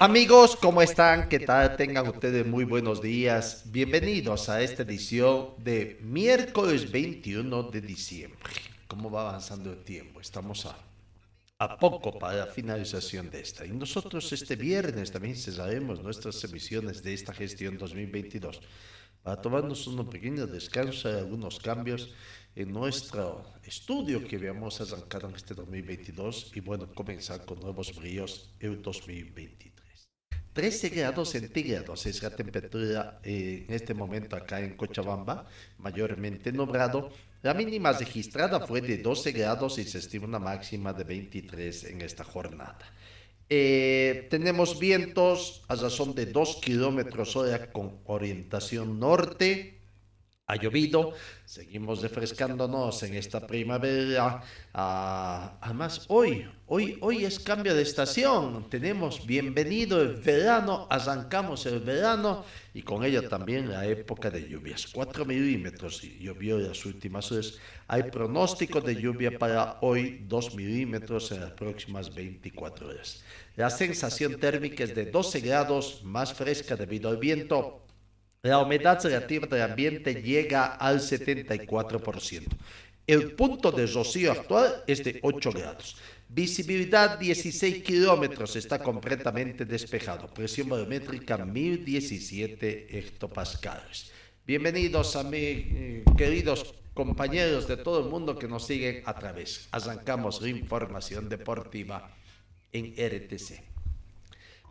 Amigos, ¿cómo están? ¿Qué tal? Tengan ustedes muy buenos días. Bienvenidos a esta edición de miércoles 21 de diciembre. ¿Cómo va avanzando el tiempo? Estamos a, a poco para la finalización de esta. Y nosotros este viernes también cesaremos nuestras emisiones de esta gestión 2022 para tomarnos un pequeño descanso y algunos cambios en nuestro estudio que vamos a arrancar en este 2022 y bueno, comenzar con nuevos bríos en 2023. 13 grados centígrados es la temperatura eh, en este momento acá en Cochabamba, mayormente nublado. La mínima registrada fue de 12 grados y se estima una máxima de 23 en esta jornada. Eh, tenemos vientos a razón de 2 kilómetros hora con orientación norte. Ha llovido, seguimos refrescándonos en esta primavera. Ah, además, hoy, hoy, hoy es cambio de estación. Tenemos bienvenido el verano, arrancamos el verano y con ello también la época de lluvias. 4 milímetros llovió en las últimas horas. Hay pronóstico de lluvia para hoy, 2 milímetros en las próximas 24 horas. La sensación térmica es de 12 grados, más fresca debido al viento. La humedad relativa del ambiente llega al 74%. El punto de rocío actual es de 8 grados. Visibilidad 16 kilómetros, está completamente despejado. Presión barométrica 1017 hectopascales. Bienvenidos a mis queridos compañeros de todo el mundo que nos siguen a través. Arrancamos la información deportiva en RTC.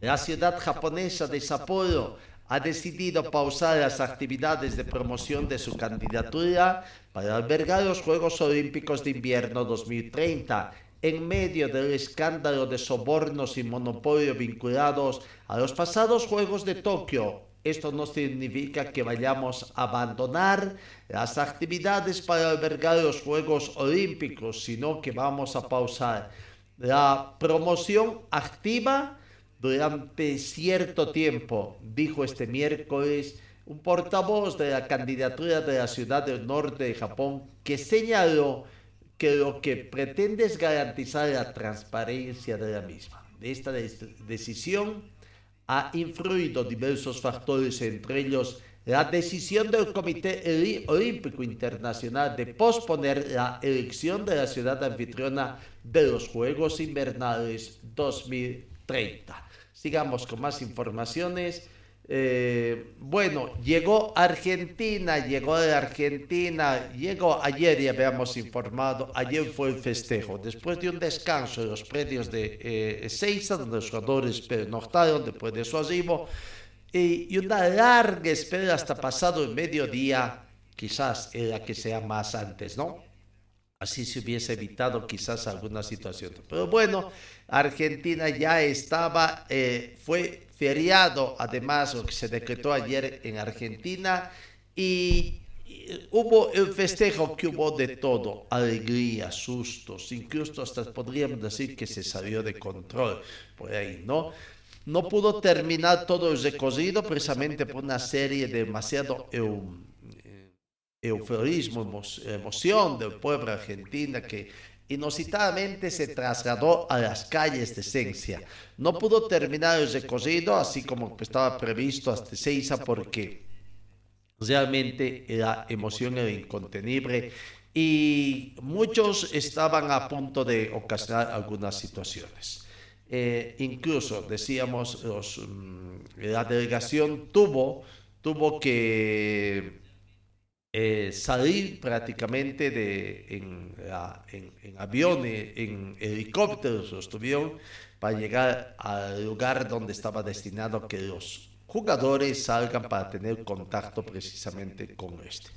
La ciudad japonesa de Sapporo ha decidido pausar las actividades de promoción de su candidatura para albergar los Juegos Olímpicos de Invierno 2030 en medio del escándalo de sobornos y monopolio vinculados a los pasados Juegos de Tokio. Esto no significa que vayamos a abandonar las actividades para albergar los Juegos Olímpicos, sino que vamos a pausar la promoción activa durante cierto tiempo, dijo este miércoles un portavoz de la candidatura de la ciudad del norte de Japón que señaló que lo que pretende es garantizar la transparencia de la misma. Esta decisión ha influido diversos factores, entre ellos la decisión del Comité Olímpico Internacional de posponer la elección de la ciudad anfitriona de los Juegos Invernales 2030. Sigamos con más informaciones. Eh, bueno, llegó Argentina, llegó de Argentina, llegó ayer, ya habíamos informado, ayer fue el festejo, después de un descanso en los predios de eh, Seiza, donde los jugadores pernoctaron después de su arribo, y, y, una larga espera hasta pasado el mediodía, quizás era que sea más antes, ¿no? Así se hubiese evitado quizás alguna situación. Pero bueno, Argentina ya estaba, eh, fue feriado, además, lo que se decretó ayer en Argentina, y, hubo el festejo que hubo de todo, alegría, sustos, incluso hasta podríamos decir que se salió de control por ahí, ¿no? No pudo terminar todo el recorrido precisamente por una serie de demasiado... Eh, euforismo, emo emoción del pueblo argentino que inusitadamente se trasladó a las calles de Esencia. No pudo terminar el recorrido así como estaba previsto hasta Seiza porque realmente la emoción era incontenible y muchos estaban a punto de ocasionar algunas situaciones. Eh, incluso, decíamos, los, la delegación tuvo tuvo que eh, salir prácticamente de, en, la- en- en aviones, en helicópteros, estuvieron para llegar al lugar donde estaba destinado que los jugadores salgan para tener contacto precisamente con este.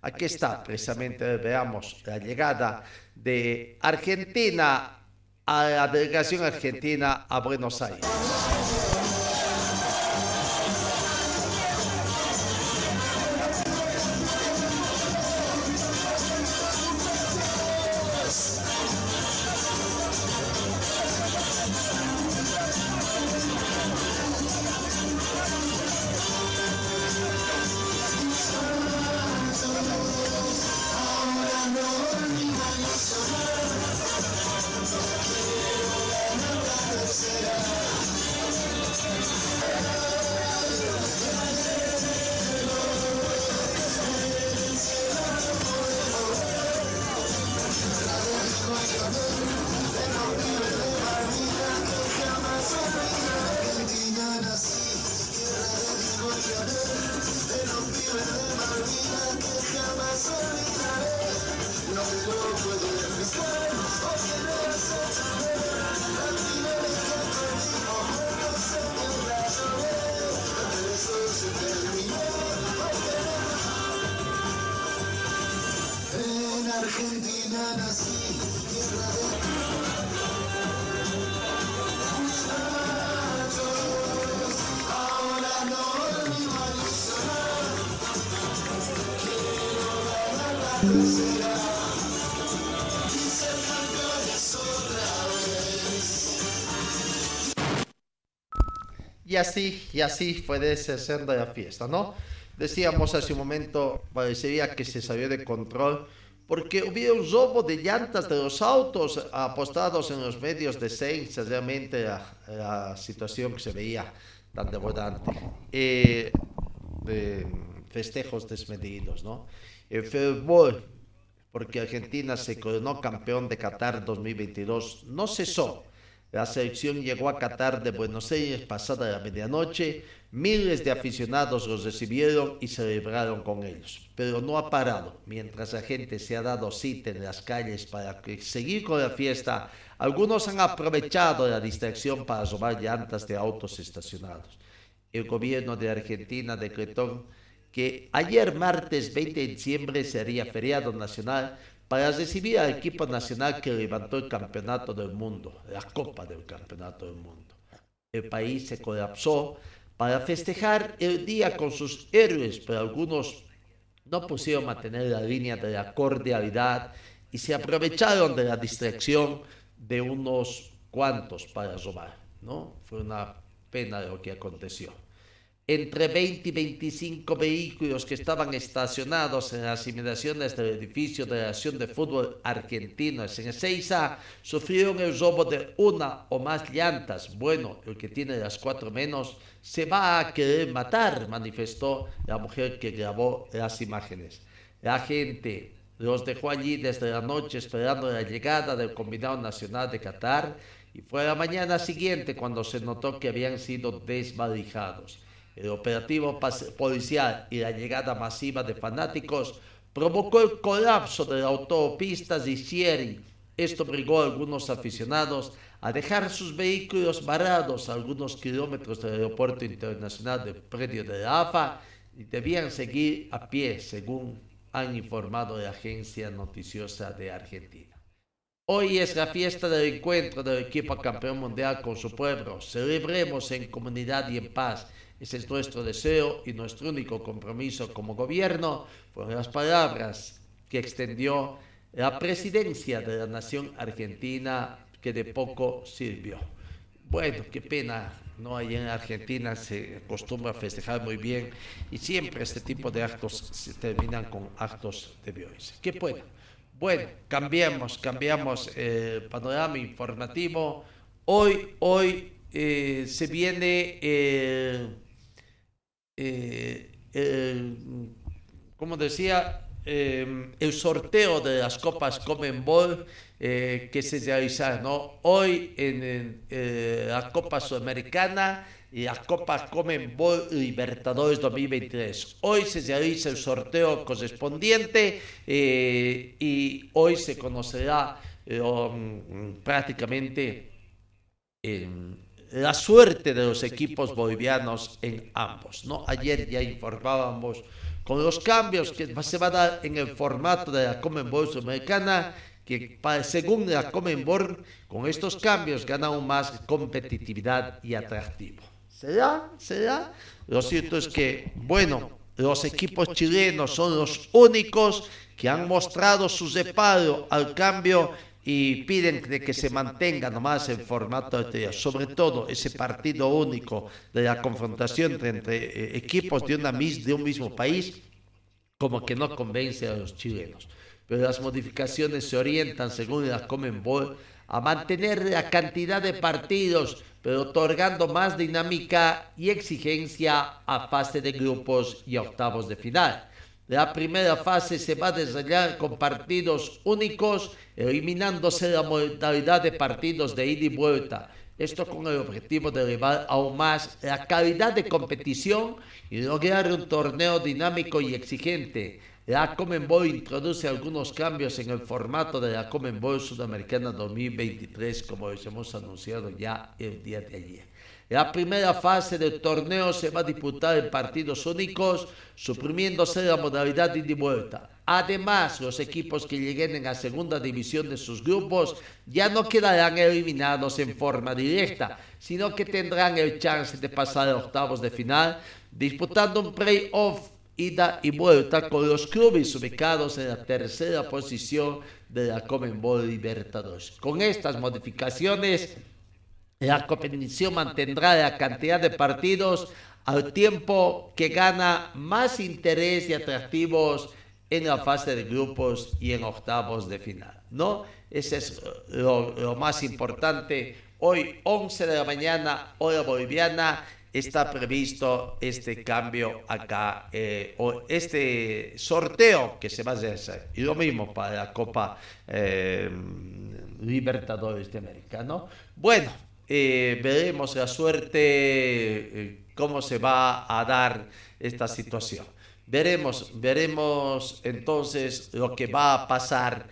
Aquí está, precisamente veamos la llegada de Argentina a la delegación argentina a Buenos Aires. Así, y así fue deshaciendo la fiesta, ¿no? Decíamos hace un momento, parecería que se salió de control porque hubo un robo de llantas de los autos apostados en los medios de ciencia, realmente la, la situación que se veía tan desbordante. Eh, eh, festejos desmedidos, ¿no? El fútbol, porque Argentina se coronó campeón de Qatar 2022, no cesó. La selección llegó a Qatar de Buenos Aires pasada la medianoche. Miles de aficionados los recibieron y celebraron con ellos. Pero no ha parado. Mientras la gente se ha dado cita en las calles para seguir con la fiesta, algunos han aprovechado la distracción para robar llantas de autos estacionados. El gobierno de Argentina decretó que ayer martes 20 de diciembre sería feriado nacional para recibir al equipo nacional que levantó el campeonato del mundo, la Copa del Campeonato del Mundo. El país se colapsó para festejar el día con sus héroes, pero algunos no pusieron mantener la línea de la cordialidad y se aprovecharon de la distracción de unos cuantos para robar, ¿no? Fue una pena lo que aconteció entre 20 y 25 vehículos que estaban estacionados en las inmediaciones del edificio de la Asociación de Fútbol Argentino en Ezeiza sufrieron el robo de una o más llantas. Bueno, el que tiene las cuatro menos se va a querer matar, manifestó la mujer que grabó las imágenes. La gente los dejó allí desde la noche esperando la llegada del Combinado Nacional de Qatar y fue a la mañana siguiente cuando se notó que habían sido desvalijados. El operativo policial y la llegada masiva de fanáticos provocó el colapso de la autopista Zicieri. Esto obligó a algunos aficionados a dejar sus vehículos varados a algunos kilómetros del aeropuerto internacional del predio de la AFA y debían seguir a pie, según han informado la agencia noticiosa de Argentina. Hoy es la fiesta del encuentro del equipo campeón mundial con su pueblo. Celebremos en comunidad y en paz. Ese es nuestro deseo y nuestro único compromiso como gobierno. Fueron las palabras que extendió la presidencia de la nación argentina que de poco sirvió. Bueno, qué pena, no hay en Argentina se acostumbra a festejar muy bien y siempre este tipo de actos se terminan con actos de violencia. Qué pena. Bueno, cambiamos, cambiamos el panorama informativo. Hoy, hoy eh, se viene eh, eh, el- como decía, eh, el sorteo de las copas Comenbol eh, que se realizará ¿no? hoy en, eh, la Copa Sudamericana. y la Copa Comenbol Libertadores 2023. Hoy se realiza el sorteo correspondiente eh, y hoy se conocerá eh, um, prácticamente eh, la suerte de los equipos bolivianos en ambos. ¿no? Ayer ya informábamos con los cambios que se va a dar en el formato de la Comenbol Sudamericana que según la Comenbol, con estos cambios gana aún más competitividad y atractivo. ¿Será? ¿Será? Lo cierto es que, bueno, los equipos chilenos son los únicos que han mostrado su reparo al cambio y piden de que se mantenga nomás el formato anterior, sobre todo ese partido único de la confrontación entre, eh, equipos de, una, de un mismo país, como que no convence a los chilenos. Pero las modificaciones se orientan, según la Comenbol, a mantener la cantidad de partidos pero otorgando más dinámica y exigencia a fase de grupos y octavos de final. La primera fase se va a desarrollar con partidos únicos, eliminándose la modalidad de partidos de ida y vuelta. Esto con el objetivo de elevar aún más la calidad de competición y lograr un torneo dinámico y exigente. La Comenbol introduce algunos cambios en el formato de la Comenbol Sudamericana 2023, como les hemos anunciado ya el día de ayer. La primera fase del torneo se va a disputar en partidos únicos, suprimiéndose la modalidad de ida y vuelta. Además, los equipos que lleguen a segunda división de sus grupos ya no quedarán eliminados en forma directa, sino que tendrán el chance de pasar a octavos de final, disputando un play-off ida y vuelta con los clubes ubicados en la tercera posición de la Comenbol Libertadores. Con estas modificaciones, la competición mantendrá la cantidad de partidos al tiempo que gana más interés y atractivos en la fase de grupos y en octavos de final. ¿no? Ese es lo, más importante. Hoy, 11 de la mañana, hora boliviana, está previsto este cambio acá, eh, o este sorteo que se va a hacer. Y lo mismo para la Copa eh, Libertadores de América, ¿no? Bueno, eh, veremos la suerte, cómo se va a dar esta situación. Veremos, veremos entonces lo que va a pasar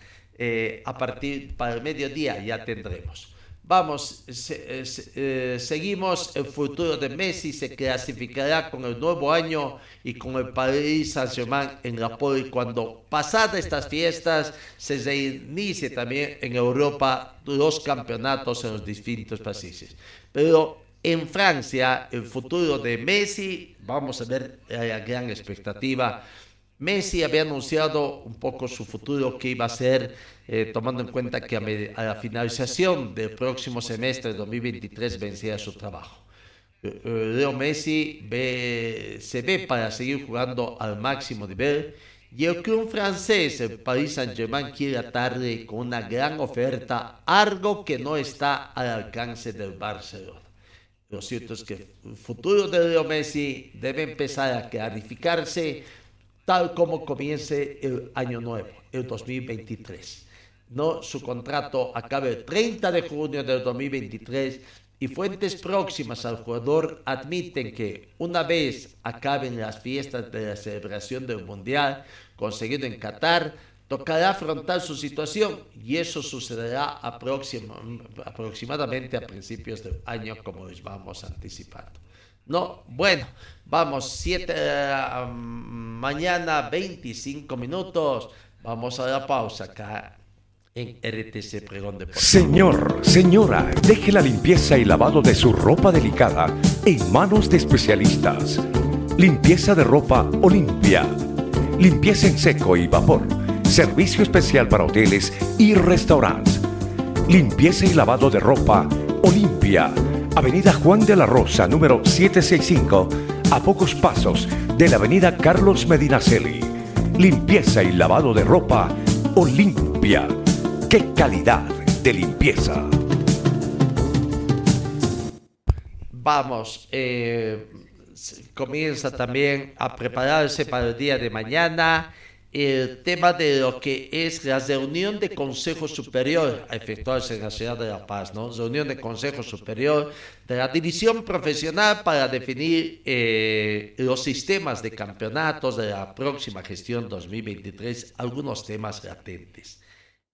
a partir para el mediodía, ya tendremos. Vamos, eh, seguimos el futuro de Messi, se clasificará con el nuevo año y con el Paris Saint-Germain en la poli cuando pasadas estas fiestas se reinicie también en Europa los campeonatos en los distintos países. Pero en Francia, el futuro de Messi, vamos a ver la gran expectativa Messi había anunciado un poco su futuro que iba a ser, eh, tomando en cuenta que a, la finalización del próximo semestre de 2023 vencía su trabajo. Eh, eh, Leo Messi se ve para seguir jugando al máximo nivel y el club francés, el Paris Saint-Germain, quiere atarle con una gran oferta, algo que no está al alcance del Barcelona. Lo cierto es que el futuro de Leo Messi debe empezar a clarificarse tal como comience el año nuevo, el 2023. No, su contrato acaba el 30 de junio del 2023 y fuentes próximas al jugador admiten que una vez acaben las fiestas de la celebración del Mundial conseguido en Qatar, tocará afrontar su situación y eso sucederá aproximadamente a principios del año como les vamos anticipando. No, bueno, vamos, 7 uh, mañana, 25 minutos. Vamos a la pausa acá en RTC Pregón Deportivo. Señor, señora, deje la limpieza y lavado de su ropa delicada en manos de especialistas. Limpieza de ropa Olimpia. Limpieza en seco y vapor. Servicio especial para hoteles y restaurantes. Limpieza y lavado de ropa Olimpia Avenida Juan de la Rosa, número 765, a pocos pasos de la Avenida Carlos Medinaceli. Limpieza y lavado de ropa Olimpia. ¡Qué calidad de limpieza! Vamos, eh, comienza también a prepararse para el día de mañana el tema de lo que es la reunión de Consejo Superior a efectuarse en la ciudad de La Paz, ¿no? Reunión de Consejo Superior de la División Profesional para definir eh, los sistemas de campeonatos de la próxima gestión 2023, algunos temas latentes.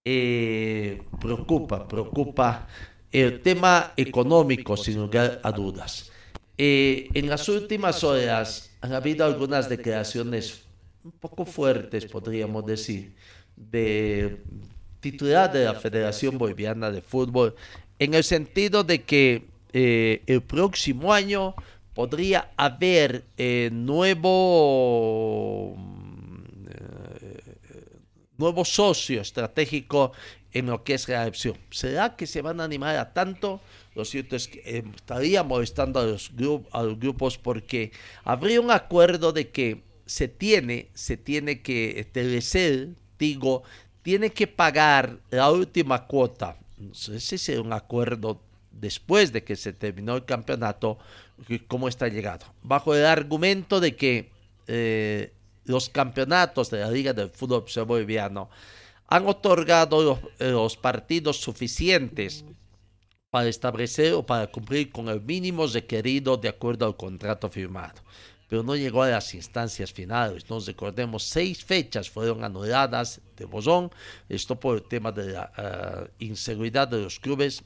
Eh, preocupa, preocupa el tema económico, sin lugar a dudas. Eh, en las últimas horas han habido algunas declaraciones un poco fuertes, podríamos decir, de titular de la Federación Boliviana de Fútbol, en el sentido de que eh, el próximo año podría haber eh, nuevo eh, nuevo socio estratégico en lo que es la elección. ¿Será que se van a animar a tanto? Lo cierto es que estaría molestando a los, a los grupos porque habría un acuerdo de que se tiene, se tiene que, TLC, digo, tiene que pagar la última cuota. No sé si es un acuerdo después de que se terminó el campeonato, cómo está llegado. Bajo el argumento de que eh, los campeonatos de la Liga del Fútbol Boliviano han otorgado los, partidos suficientes para establecer o para cumplir con el mínimo requerido de acuerdo al contrato firmado pero no llegó a las instancias finales. Nos recordemos, seis fechas fueron anuladas de Bozón, esto por el tema de la uh, inseguridad de los clubes.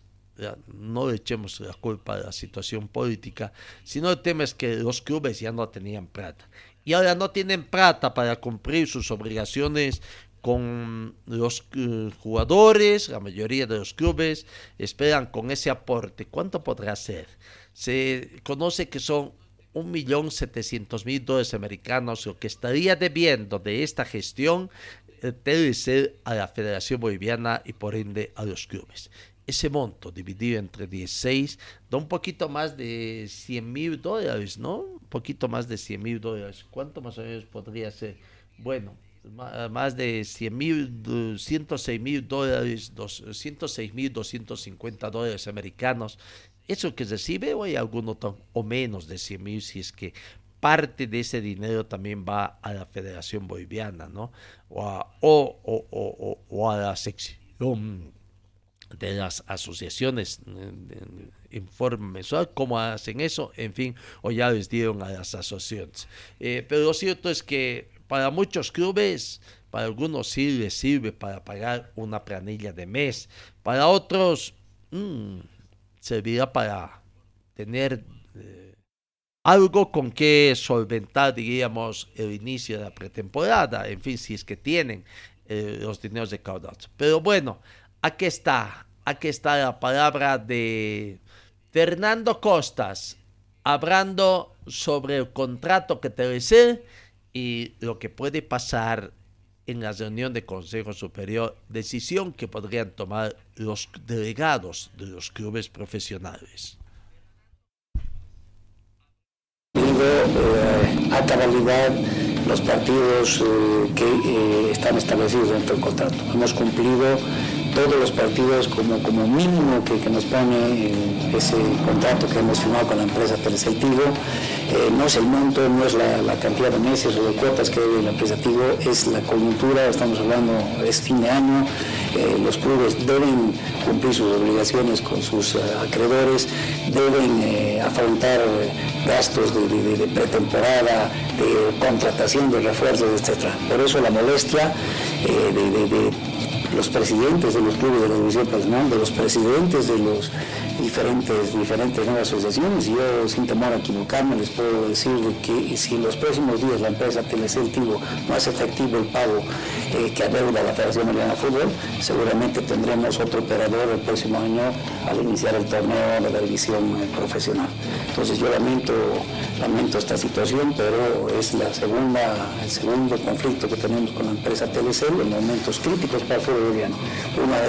No le echemos la culpa a la situación política, sino el tema es que los clubes ya no tenían plata. Y ahora no tienen plata para cumplir sus obligaciones con los uh, jugadores, la mayoría de los clubes esperan con ese aporte. ¿Cuánto podrá ser? Se conoce que son 1.700.000 dólares americanos, lo que estaría debiendo de esta gestión eh, debe ser a la Federación Boliviana y por ende a los clubes. Ese monto dividido entre 16 da un poquito más de 100 mil dólares, ¿no? Un poquito más de 100 mil dólares. ¿Cuánto más o menos podría ser? Bueno, más de 100 mil, 106 mil dólares, 106 mil 250 dólares americanos eso que recibe o hay alguno o menos de 100 mil si es que parte de ese dinero también va a la Federación Boliviana, ¿no? O a, o, a la sección de las asociaciones en forma mensual, cómo hacen eso, en fin, o ya les dieron a las asociaciones. Eh, pero lo cierto es que para muchos clubes, para algunos sí les sirve para pagar una planilla de mes, para otros... Mmm, servirá para tener eh, algo con que solventar, diríamos, el inicio de la pretemporada, en fin, si es que tienen eh, los dineros de caudal. Pero bueno, aquí está, aquí está la palabra de Fernando Costas, hablando sobre el contrato que te y lo que puede pasar en la reunión de Consejo Superior, decisión que podrían tomar los delegados de los clubes profesionales. Eh, a cabalidad los partidos eh, que eh, están establecidos dentro del contrato. Hemos cumplido todos los partidos como, como mínimo que, nos pone ese contrato que hemos firmado con la empresa Telcel eh, no es el monto, no es la, cantidad de meses o de cuotas que debe la empresa Tigo, es la coyuntura, estamos hablando, es fin de año, eh, los clubes deben cumplir sus obligaciones con sus eh, acreedores, deben afrontar gastos de, pretemporada, de contratación de refuerzos, etc. Por eso la molestia de los presidentes de los clubes de la división personal, de los presidentes de los diferentes, diferentes nuevas asociaciones. Yo, sin temor a equivocarme, les puedo decir que si en los próximos días la empresa Telecel no hace efectivo el pago eh, que adeuda la Federación Boliviana de Fútbol, seguramente tendremos otro operador el próximo año al iniciar el torneo de la división eh, profesional. Entonces yo lamento, lamento esta situación, pero es la segunda, el segundo conflicto que tenemos con la empresa Telecel en momentos críticos para el fútbol boliviano. Una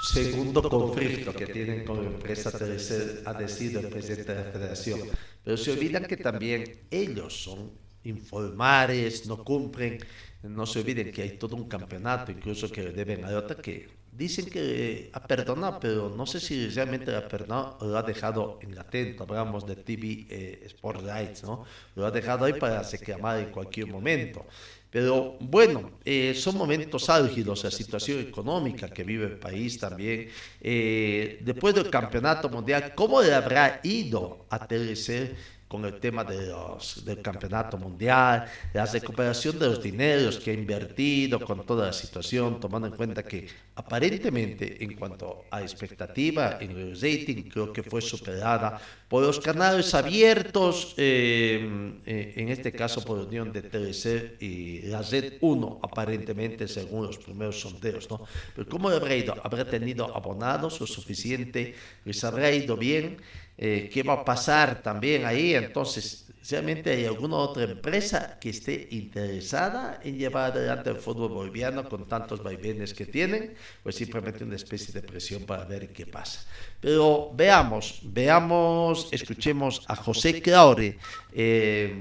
segundo conflicto que tienen con la empresa TLC, ha decidido el presidente de la federación. Pero se olvidan que también ellos son informales, no cumplen. No se olviden que hay todo un campeonato, incluso que deben a otra que dicen que ha perdonado, pero no sé si realmente ha perdonado o lo ha dejado en latente. Hablamos de TV eh, Sport Rights, ¿no? Lo ha dejado ahí para se quemar en cualquier momento. Pero bueno, eh, son momentos álgidos, la situación económica que vive el país también. Eh, después del campeonato mundial, ¿cómo le habrá ido a TLC con el tema de los, del campeonato mundial, la recuperación de los dineros que ha invertido con toda la situación, tomando en cuenta que aparentemente en cuanto a expectativa en el rating creo que fue superada por los canales abiertos, eh, eh, en este caso por unión de TLC y la Red 1 aparentemente según los primeros sondeos, ¿no? Pero ¿cómo habrá ido? ¿Habrá tenido abonados lo suficiente? ¿Les habrá ido bien? Eh, qué va a pasar también ahí. Entonces, realmente hay alguna otra empresa que esté interesada en llevar adelante el fútbol boliviano con tantos vaivenes que tienen, pues simplemente una especie de presión para ver qué pasa. Pero veamos, veamos, escuchemos a José Claure, eh,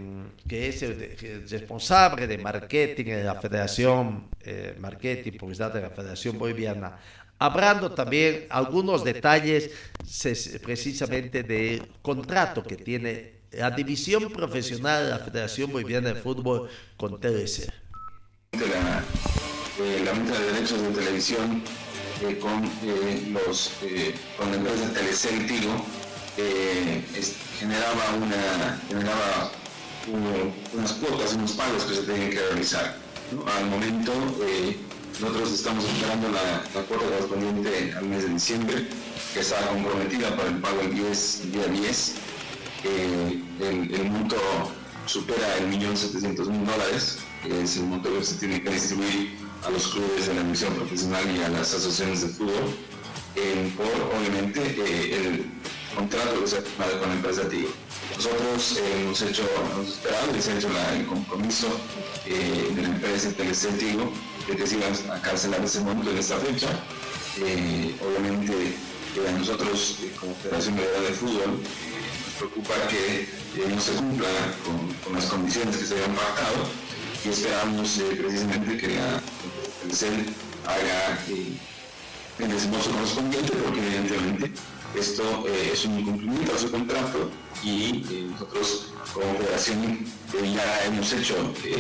que es el, responsable de marketing de la Federación, eh, Marketing, Publicidad de la Federación Boliviana, hablando también algunos detalles precisamente del contrato que tiene la división profesional de la Federación Boliviana de Fútbol con TLC. La, eh, la venta de derechos de televisión eh, con, eh, los, eh, con la empresa Telecel Tigo generaba, una, generaba unas cuotas, unos pagos que se tenían que realizar. Al momento nosotros estamos esperando la, la cuota correspondiente al mes de diciembre, que está comprometida para el pago el, 10, día 10. Eh, el, monto supera el millón setecientos mil dólares, que es el monto que se tiene que distribuir a los clubes de la emisión profesional y a las asociaciones de fútbol, eh, por obviamente eh, el contrato que se ha firmado con la empresa TIGO. Nosotros hemos hecho, hemos esperado y se ha hecho el compromiso de la empresa de que se iban a cancelar ese monto en esta fecha. Eh, obviamente a nosotros eh, como Federación de Fútbol nos preocupa que eh, no se cumpla con, las condiciones que se habían pactado y esperamos precisamente que la CEL haga el desembolso correspondiente porque evidentemente esto es un incumplimiento a su contrato y nosotros como federación ya hemos hecho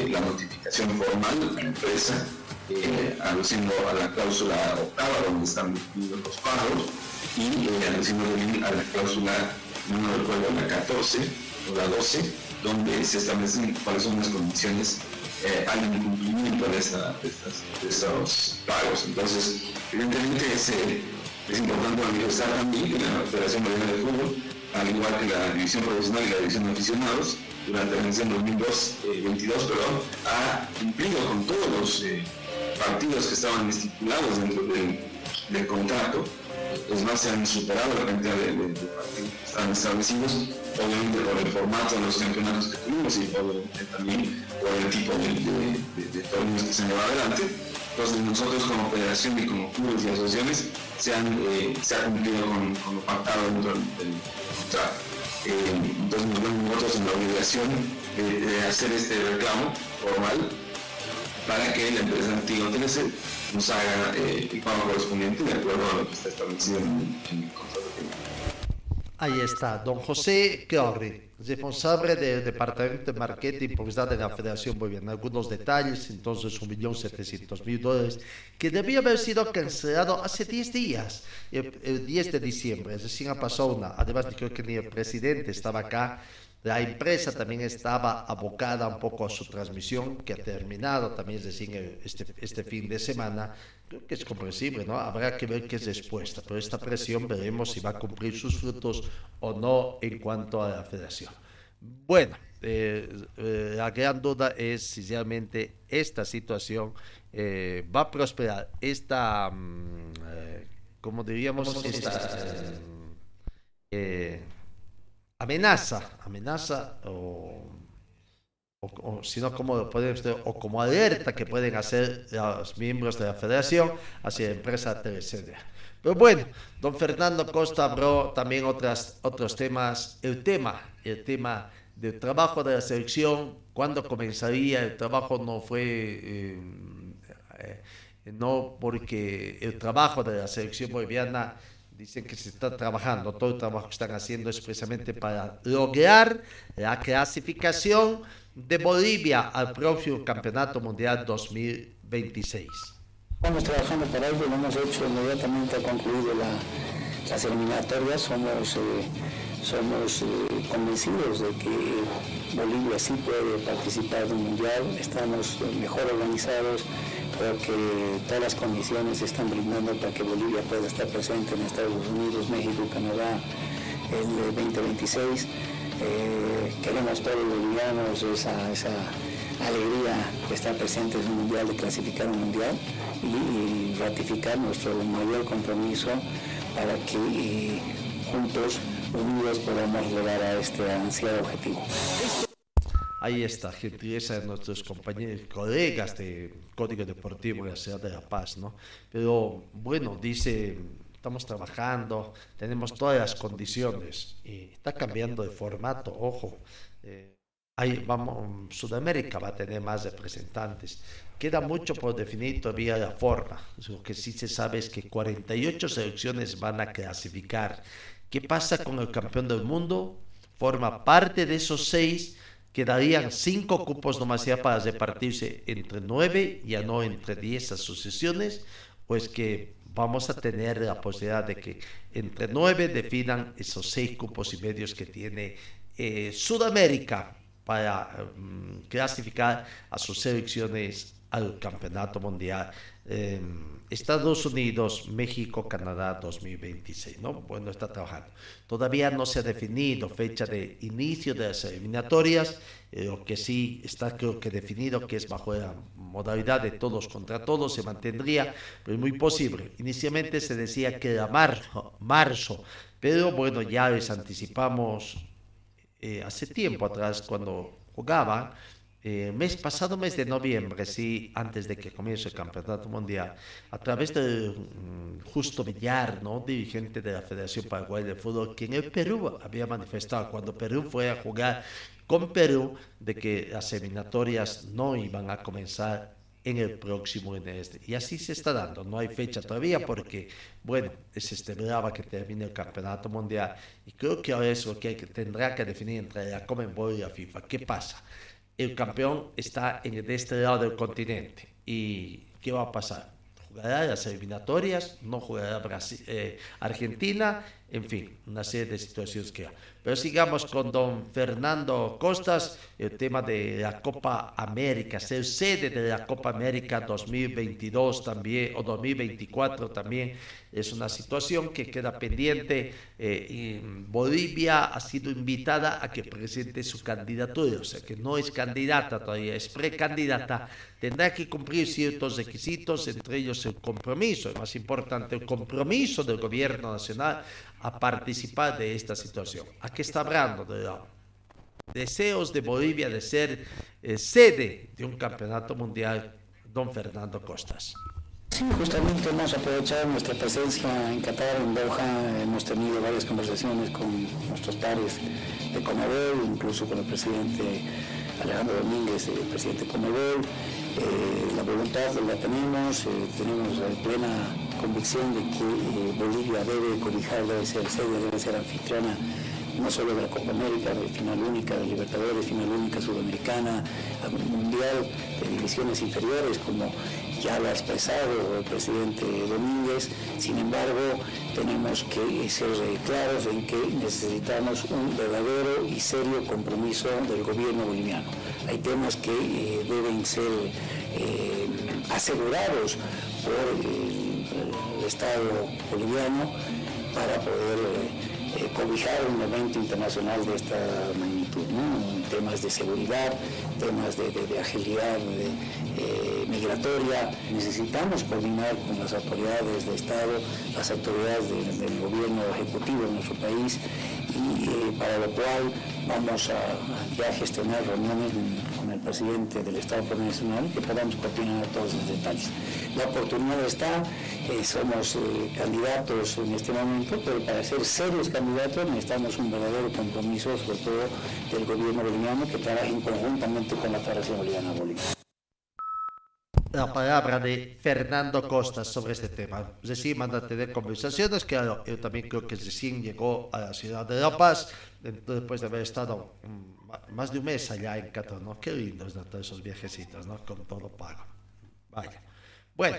la notificación formal a la empresa eh, a la cláusula octava donde están los pagos y eh, también a la cláusula, no me recuerdo, la 14 o la 12, donde se establecen cuáles son las condiciones eh, al incumplimiento de, esta, de, estos pagos. Entonces, evidentemente es, eh, es importante manifestar también que la Federación Boliviana de Fútbol, al igual que la División Profesional y la División de Aficionados, durante la edición 2022 perdón, ha cumplido con todos los partidos que estaban estipulados dentro del, contrato, es más, se han superado la cantidad de, partidos que están establecidos, obviamente por el formato de los campeonatos que tuvimos y también por el tipo de, torneos que se han llevado adelante. Entonces nosotros como federación y como clubes y asociaciones se, han, eh, se ha cumplido con, lo pactado dentro del, contrato. Eh, entonces nos vemos nosotros en la obligación de hacer este reclamo formal para que la empresa TLC nos haga eh, el pago correspondiente de acuerdo a lo que está establecido en, el contrato Ahí está, don José Corri, responsable del Departamento de Marketing y Publicidad de la Federación Boliviana. Algunos detalles, entonces 1.700.000 dólares, que debía haber sido cancelado hace 10 días, el, 10 de diciembre, decir, ha pasado una. Además, creo que ni el presidente estaba acá la empresa también estaba abocada un poco a su transmisión, que ha terminado también, decir, este, este fin de semana. Creo que es comprensible, ¿no? Habrá que ver qué es respuesta, pero esta presión veremos si va a cumplir sus frutos o no en cuanto a la federación. Bueno, eh, eh, la gran duda es si realmente esta situación eh, va a prosperar. Esta, mm, como diríamos, esta amenaza, amenaza o, o, sino como podemos o como alerta que pueden hacer los miembros de la federación hacia la empresa. Pero bueno, don Fernando Costa habló también otras, otros temas, el tema, el tema del trabajo de la selección, cuándo comenzaría, el trabajo no fue, eh, eh, no porque el trabajo de la selección boliviana dicen que se está trabajando, todo el trabajo que están haciendo es precisamente para lograr la clasificación de Bolivia al próximo Campeonato Mundial 2026. Estamos trabajando para ello, lo hemos hecho inmediatamente ha concluido las eliminatorias, somos, eh, somos eh, convencidos de que Bolivia sí puede participar del Mundial, estamos mejor organizados, creo que todas las condiciones se están brindando para que Bolivia pueda estar presente en Estados Unidos, México, Canadá el 2026. Eh, queremos todos los bolivianos esa, esa alegría de estar presentes en un mundial, de clasificar un mundial y, ratificar nuestro mayor compromiso para que eh, juntos, unidos, podamos llegar a este ansiado objetivo. Ahí está, gentileza de nuestros compañeros, colegas de Código Deportivo de la Ciudad de La Paz, ¿no? Pero bueno, dice, estamos trabajando, tenemos todas las condiciones y está cambiando de formato, ojo. Eh, ahí vamos, Sudamérica va a tener más representantes. Queda mucho por definir todavía la forma. Lo que sí se sabe es que 48 selecciones van a clasificar. ¿Qué pasa con el campeón del mundo? Forma parte de esos seis. Quedarían cinco cupos nomás ya para repartirse entre nueve, ya no entre diez asociaciones, pues que vamos a tener la posibilidad de que entre nueve definan esos seis cupos y medios que tiene eh, Sudamérica para um, clasificar a sus selecciones al Campeonato Mundial. Eh, Estados Unidos, México, Canadá 2026, ¿no? Bueno, está trabajando. Todavía no se ha definido fecha de inicio de las eliminatorias, eh, lo que sí está creo que definido que es bajo la modalidad de todos contra todos, se mantendría, pero es muy posible. Inicialmente se decía que era marzo, marzo pero bueno, ya les anticipamos eh, hace tiempo atrás cuando jugaban eh, mes pasado, mes de noviembre, sí, antes de que comience el Campeonato Mundial, a través de um, Justo Villar, ¿no? dirigente de la Federación Paraguay de Fútbol, que en el Perú había manifestado cuando Perú fue a jugar con Perú de que las eliminatorias no iban a comenzar en el próximo en este. Y así se está dando. No hay fecha todavía porque, bueno, se esperaba que termine el campeonato mundial. Y creo que ahora es lo que, hay que tendrá que definir entre la Comenbol y la FIFA. ¿Qué pasa? El campeón está en, de este lado del continente. ¿Y qué va a pasar? ¿Jugará las eliminatorias? ¿No jugará Brasil, eh, Argentina? En fin, una serie de situaciones que hay. Pero sigamos con don Fernando Costas, el tema de la Copa América, ser sede de la Copa América 2022 también, o 2024 también, es una situación que queda pendiente. Eh, Bolivia ha sido invitada a que presente su candidatura, o sea que no es candidata todavía, es precandidata. Tendrá que cumplir ciertos requisitos, entre ellos el compromiso, el más importante, el compromiso del gobierno nacional a participar de esta situación. Aquí está hablando de los deseos de Bolivia de ser eh, sede de un campeonato mundial, don Fernando Costas. Sí, justamente hemos aprovechado nuestra presencia en Qatar, en Doha, hemos tenido varias conversaciones con nuestros pares de Comebol, incluso con el presidente Alejandro Domínguez, el presidente Comebol. Eh, la voluntad la tenemos, eh, tenemos plena convicción de que eh, Bolivia debe cobijar, debe ser sede, debe ser anfitriona no solo de la Copa América, de final única, de Libertadores, final única sudamericana, mundial de divisiones inferiores, como ya lo ha expresado el presidente Domínguez. Sin embargo, tenemos que ser claros en que necesitamos un verdadero y serio compromiso del gobierno boliviano. Hay temas que eh, deben ser eh, asegurados por el, Estado boliviano para poder eh, cobijar un evento internacional de esta magnitud, temas de seguridad, temas de, agilidad migratoria. Necesitamos coordinar con las autoridades del Estado, las autoridades del gobierno ejecutivo de nuestro país y para lo cual vamos a ya gestionar reuniones presidente del Estado y que podamos coordinar todos los detalles. La oportunidad está, eh, somos eh, candidatos en este momento, pero para ser serios candidatos necesitamos un verdadero compromiso, sobre todo del gobierno boliviano, que trabaje conjuntamente con la Federación Boliviana Bolivia la palabra de Fernando Costa sobre este tema. Recién manda a tener conversaciones, que yo también creo que recién llegó a la ciudad de La Paz, después de haber estado mm, más de un mes allá en Qatar, ¿no? Qué lindos ¿no? todos esos viajecitos, ¿no? Con todo pago. Vaya. Bueno,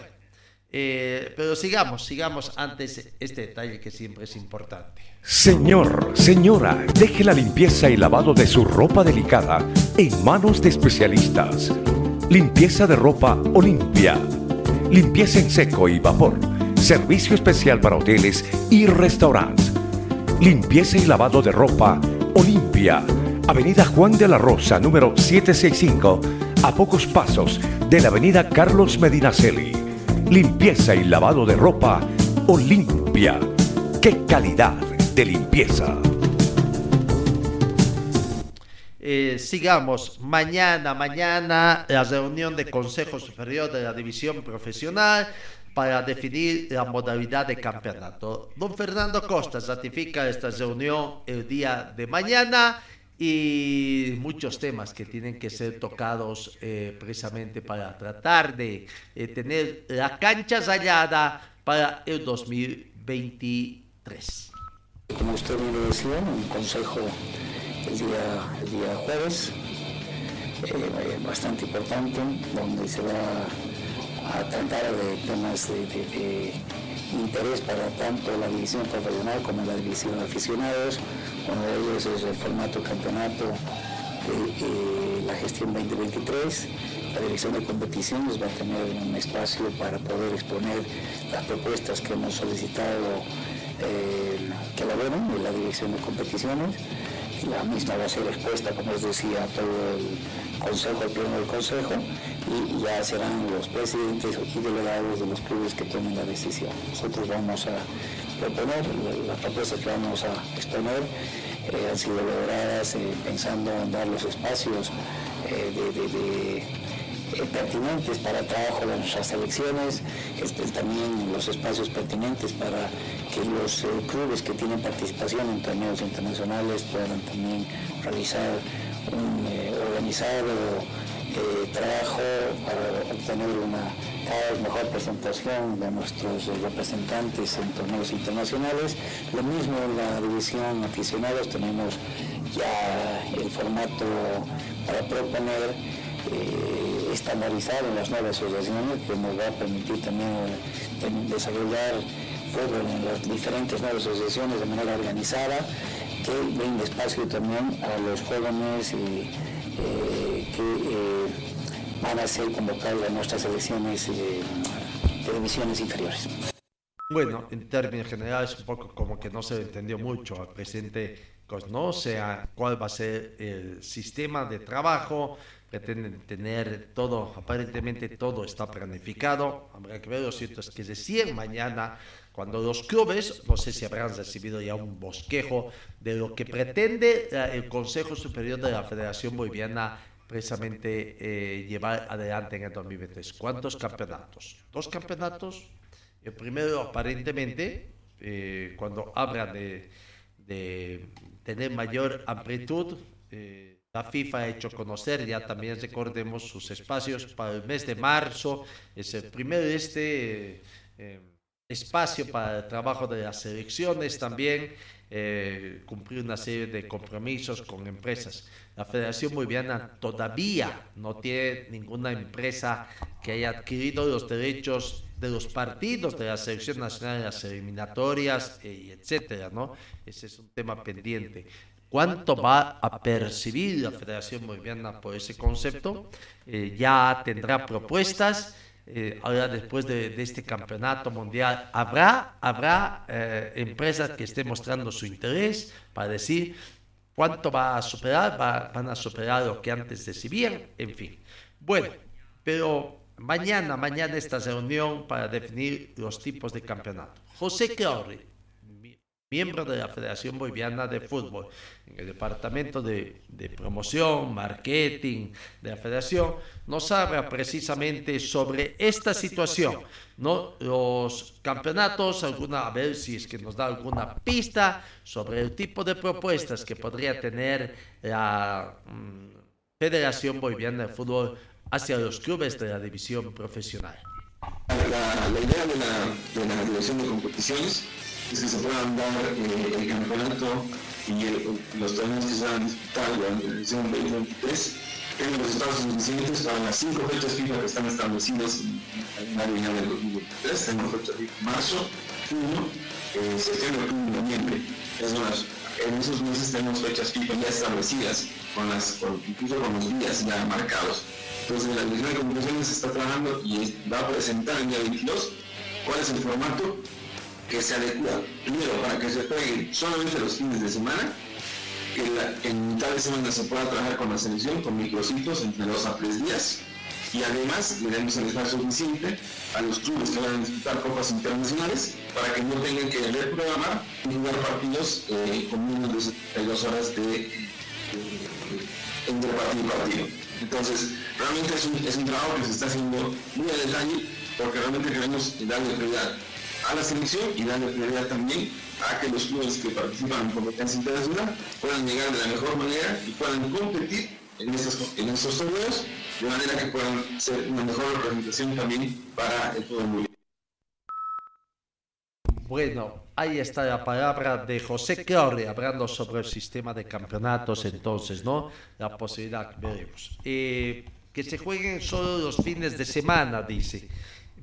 eh, pero sigamos, sigamos antes este detalle que siempre es importante. Señor, señora, deje la limpieza y lavado de su ropa delicada en manos de especialistas. Limpieza de ropa Olimpia. Limpieza en seco y vapor. Servicio especial para hoteles y restaurantes. Limpieza y lavado de ropa Olimpia. Avenida Juan de la Rosa, número 765, a pocos pasos de la Avenida Carlos Medinaceli. Limpieza y lavado de ropa Olimpia. ¡Qué calidad de limpieza! Eh, sigamos, mañana, mañana la reunión de Consejo Superior de la División Profesional para definir la modalidad de campeonato. Don Fernando Costa ratifica esta reunión el día de mañana y muchos temas que tienen que ser tocados eh, precisamente para tratar de eh, tener la cancha rayada para el 2023. Como usted me decía, un consejo el día, el día jueves, eh, bastante importante, donde se va a tratar de temas de, interés para tanto la división profesional como la división de aficionados. Uno de ellos es el formato campeonato de la gestión 2023. La dirección de competiciones va a tener un espacio para poder exponer las propuestas que hemos solicitado eh, que elaboren de la dirección de competiciones la misma va a ser expuesta, como les decía, todo el consejo, el pleno del consejo, y ya serán los presidentes y delegados de los clubes que tomen la decisión. Nosotros vamos a proponer, las propuestas que vamos a exponer eh, han sido logradas eh, pensando en dar los espacios eh, de pertinentes para el trabajo de nuestras elecciones, este, también los espacios pertinentes para que los eh, clubes que tienen participación en torneos internacionales puedan también realizar un eh, organizado trabajo para obtener una cada vez mejor presentación de nuestros representantes en torneos internacionales. Lo mismo en la división aficionados, tenemos ya el formato para proponer estandarizado en las nuevas asociaciones que nos va a permitir también eh, desarrollar fútbol en las diferentes nuevas asociaciones de manera organizada, que brinde espacio también a los jóvenes eh, que eh, van a ser convocados a nuestras elecciones de divisiones inferiores. Bueno, en términos generales, un poco como que no se entendió mucho. al presidente conoce cuál va a ser el sistema de trabajo, pretenden tener todo, aparentemente todo está planificado. Habrá que ver, lo cierto es que recién mañana, cuando los clubes, no sé si habrán recibido ya un bosquejo de lo que pretende eh, el Consejo Superior de la Federación Boliviana precisamente eh, llevar adelante en el 2023. ¿Cuántos campeonatos? Dos campeonatos. El primero, aparentemente, eh, cuando hablan de, de, tener mayor amplitud, la FIFA ha hecho conocer, ya también recordemos sus espacios para el mes de marzo, es el primer este eh, espacio para el trabajo de las selecciones también, eh, cumplir una serie de compromisos con empresas. La Federación Boliviana todavía no tiene ninguna empresa que haya adquirido los derechos de los partidos de la selección nacional las eliminatorias, eh, etcétera, ¿no? Ese es un tema pendiente cuánto va a percibir la Federación Boliviana por ese concepto. Eh, ya tendrá propuestas. Eh, ahora después de, este campeonato mundial habrá, habrá eh, empresas que estén mostrando su interés para decir cuánto va a superar, van a superar lo que antes recibían, en fin. Bueno, pero mañana, mañana esta reunión para definir los tipos de campeonato. José Claure miembro de la Federación Boliviana de Fútbol, en el departamento de, de, promoción, marketing de la Federación, nos habla precisamente sobre esta situación, ¿no? Los campeonatos, alguna, a ver si es que nos da alguna pista sobre el tipo de propuestas que podría tener la mm, Federación Boliviana de Fútbol hacia los clubes de la división profesional. La, la idea de la, de la división de competiciones es que se puedan dar eh, el campeonato y los torneos que se van a disputar durante la edición 2023 tengan los estados suficientes para las cinco fechas FIFA que están establecidas en la línea del 2023. Tenemos fechas marzo, junio, eh, septiembre, octubre noviembre. Es más, en esos meses tenemos fechas FIFA ya establecidas, incluso con los días ya marcados. Entonces la división de competiciones se está trabajando y va a presentar el día 22 cuál es el formato que se adecua primero para que se juegue solamente los fines de semana, que en mitad de semana se pueda trabajar con la selección, con microcitos entre dos a tres días, y además le demos el espacio suficiente a los clubes que van a disputar copas internacionales para que no tengan que reprogramar y jugar partidos eh, con menos de 72 horas de, eh, entre partido y partido. Entonces, realmente es un, es un trabajo que se está haciendo muy a detalle porque realmente queremos darle prioridad a la selección y darle prioridad también a que los clubes que participan en competencia internacional puedan llegar de la mejor manera y puedan competir en estos, en torneos de manera que puedan ser una mejor representación también para el fútbol. Bueno, ahí está la palabra de José Claure hablando sobre el sistema de campeonatos, entonces, ¿no? La posibilidad que veremos. Eh, que se jueguen solo los fines de semana, dice.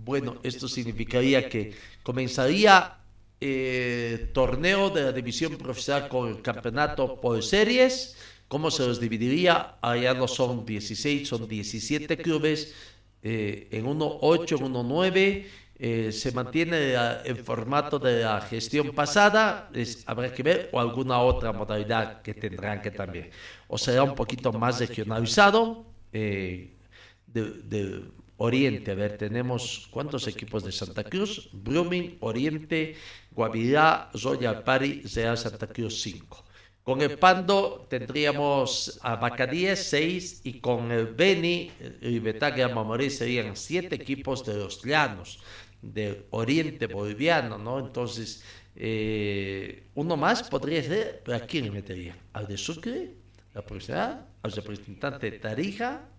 Bueno, esto significaría que comenzaría eh, torneo de la división profesional con el campeonato por series. ¿Cómo se los dividiría? Allá no son 16, son 17 clubes. Eh, en uno 8, en uno 9. Eh, se mantiene el formato de la gestión pasada, es, habrá que ver, o alguna otra modalidad que tendrán que también. O será un poquito más regionalizado. Eh, de, de, Oriente, a ver, tenemos cuántos equipos de Santa Cruz, Blooming, Oriente, Guavirá, Royal Pari, Real Santa Cruz 5. Con el Pando tendríamos a Bacadíes 6 y con el Beni y Betaglia Mamorí serían 7 equipos de los llanos, de Oriente Boliviano, ¿no? Entonces, eh, uno más podría ser, ¿a quién le metería? ¿Al de Sucre? ¿La profesional? ¿Al representante de Tarija?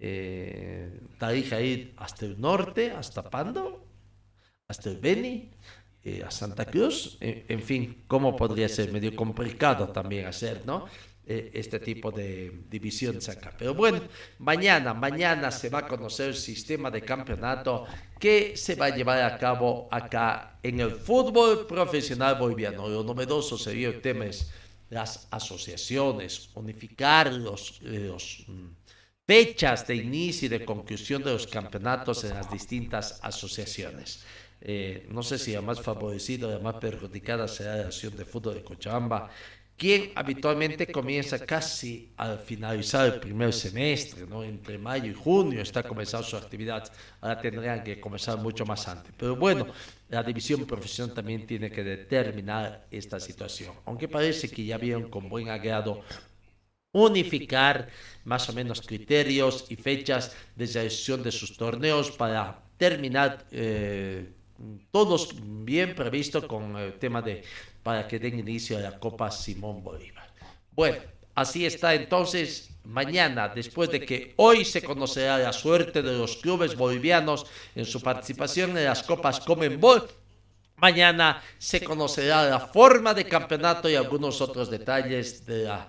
Eh, Tarija hasta el norte, hasta Pando, hasta el Beni, eh, a Santa Cruz, en, en, fin, cómo podría ser medio complicado también hacer, ¿no? Eh, este tipo de divisiones acá. Pero bueno, mañana, mañana se va a conocer el sistema de campeonato que se va a llevar a cabo acá en el fútbol profesional boliviano. Lo novedoso sería el tema es las asociaciones, unificar los, los fechas de inicio y de conclusión de los campeonatos en las distintas asociaciones. Eh, no sé si la más favorecida, la más perjudicada será la Asociación de Fútbol de Cochabamba, quien habitualmente comienza casi al finalizar el primer semestre, ¿no? entre mayo y junio está comenzando su actividad, ahora tendrían que comenzar mucho más antes. Pero bueno, la división profesional también tiene que determinar esta situación, aunque parece que ya vieron con buen agrado unificar más o menos criterios y fechas de selección de sus torneos para terminar eh, todos bien previsto con el tema de para que den inicio a la Copa Simón Bolívar. Bueno, así está entonces mañana, después de que hoy se conocerá la suerte de los clubes bolivianos en su participación en las Copas Comenbol, mañana se conocerá la forma de campeonato y algunos otros detalles de la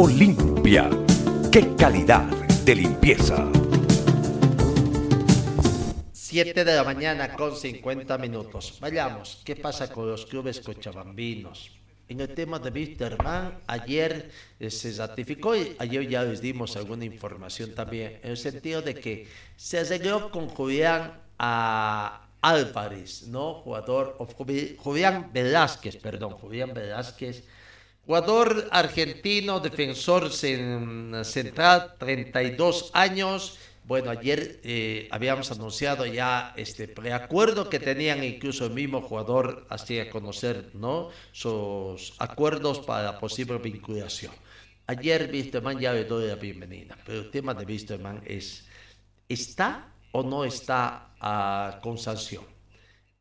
Olimpia. ¡Qué calidad de limpieza! 7 de la mañana con 50 minutos. Vayamos, ¿qué pasa con los clubes cochabambinos? en el tema de Wisterman, ayer eh, se ratificó y ayer ya les dimos alguna información también, en el sentido de que se arregló con Julián a Álvarez, ¿no? Jugador, o Julián Velázquez, perdón, Julián Velázquez, jugador argentino, defensor central, 32 años, bueno, ayer eh, habíamos anunciado ya este preacuerdo que tenían incluso el mismo jugador hacía conocer, ¿no? Sus acuerdos para posible vinculación. Ayer Wisterman ya le doy la bienvenida, pero el tema de Wisterman es, ¿está o no está ah, con sanción?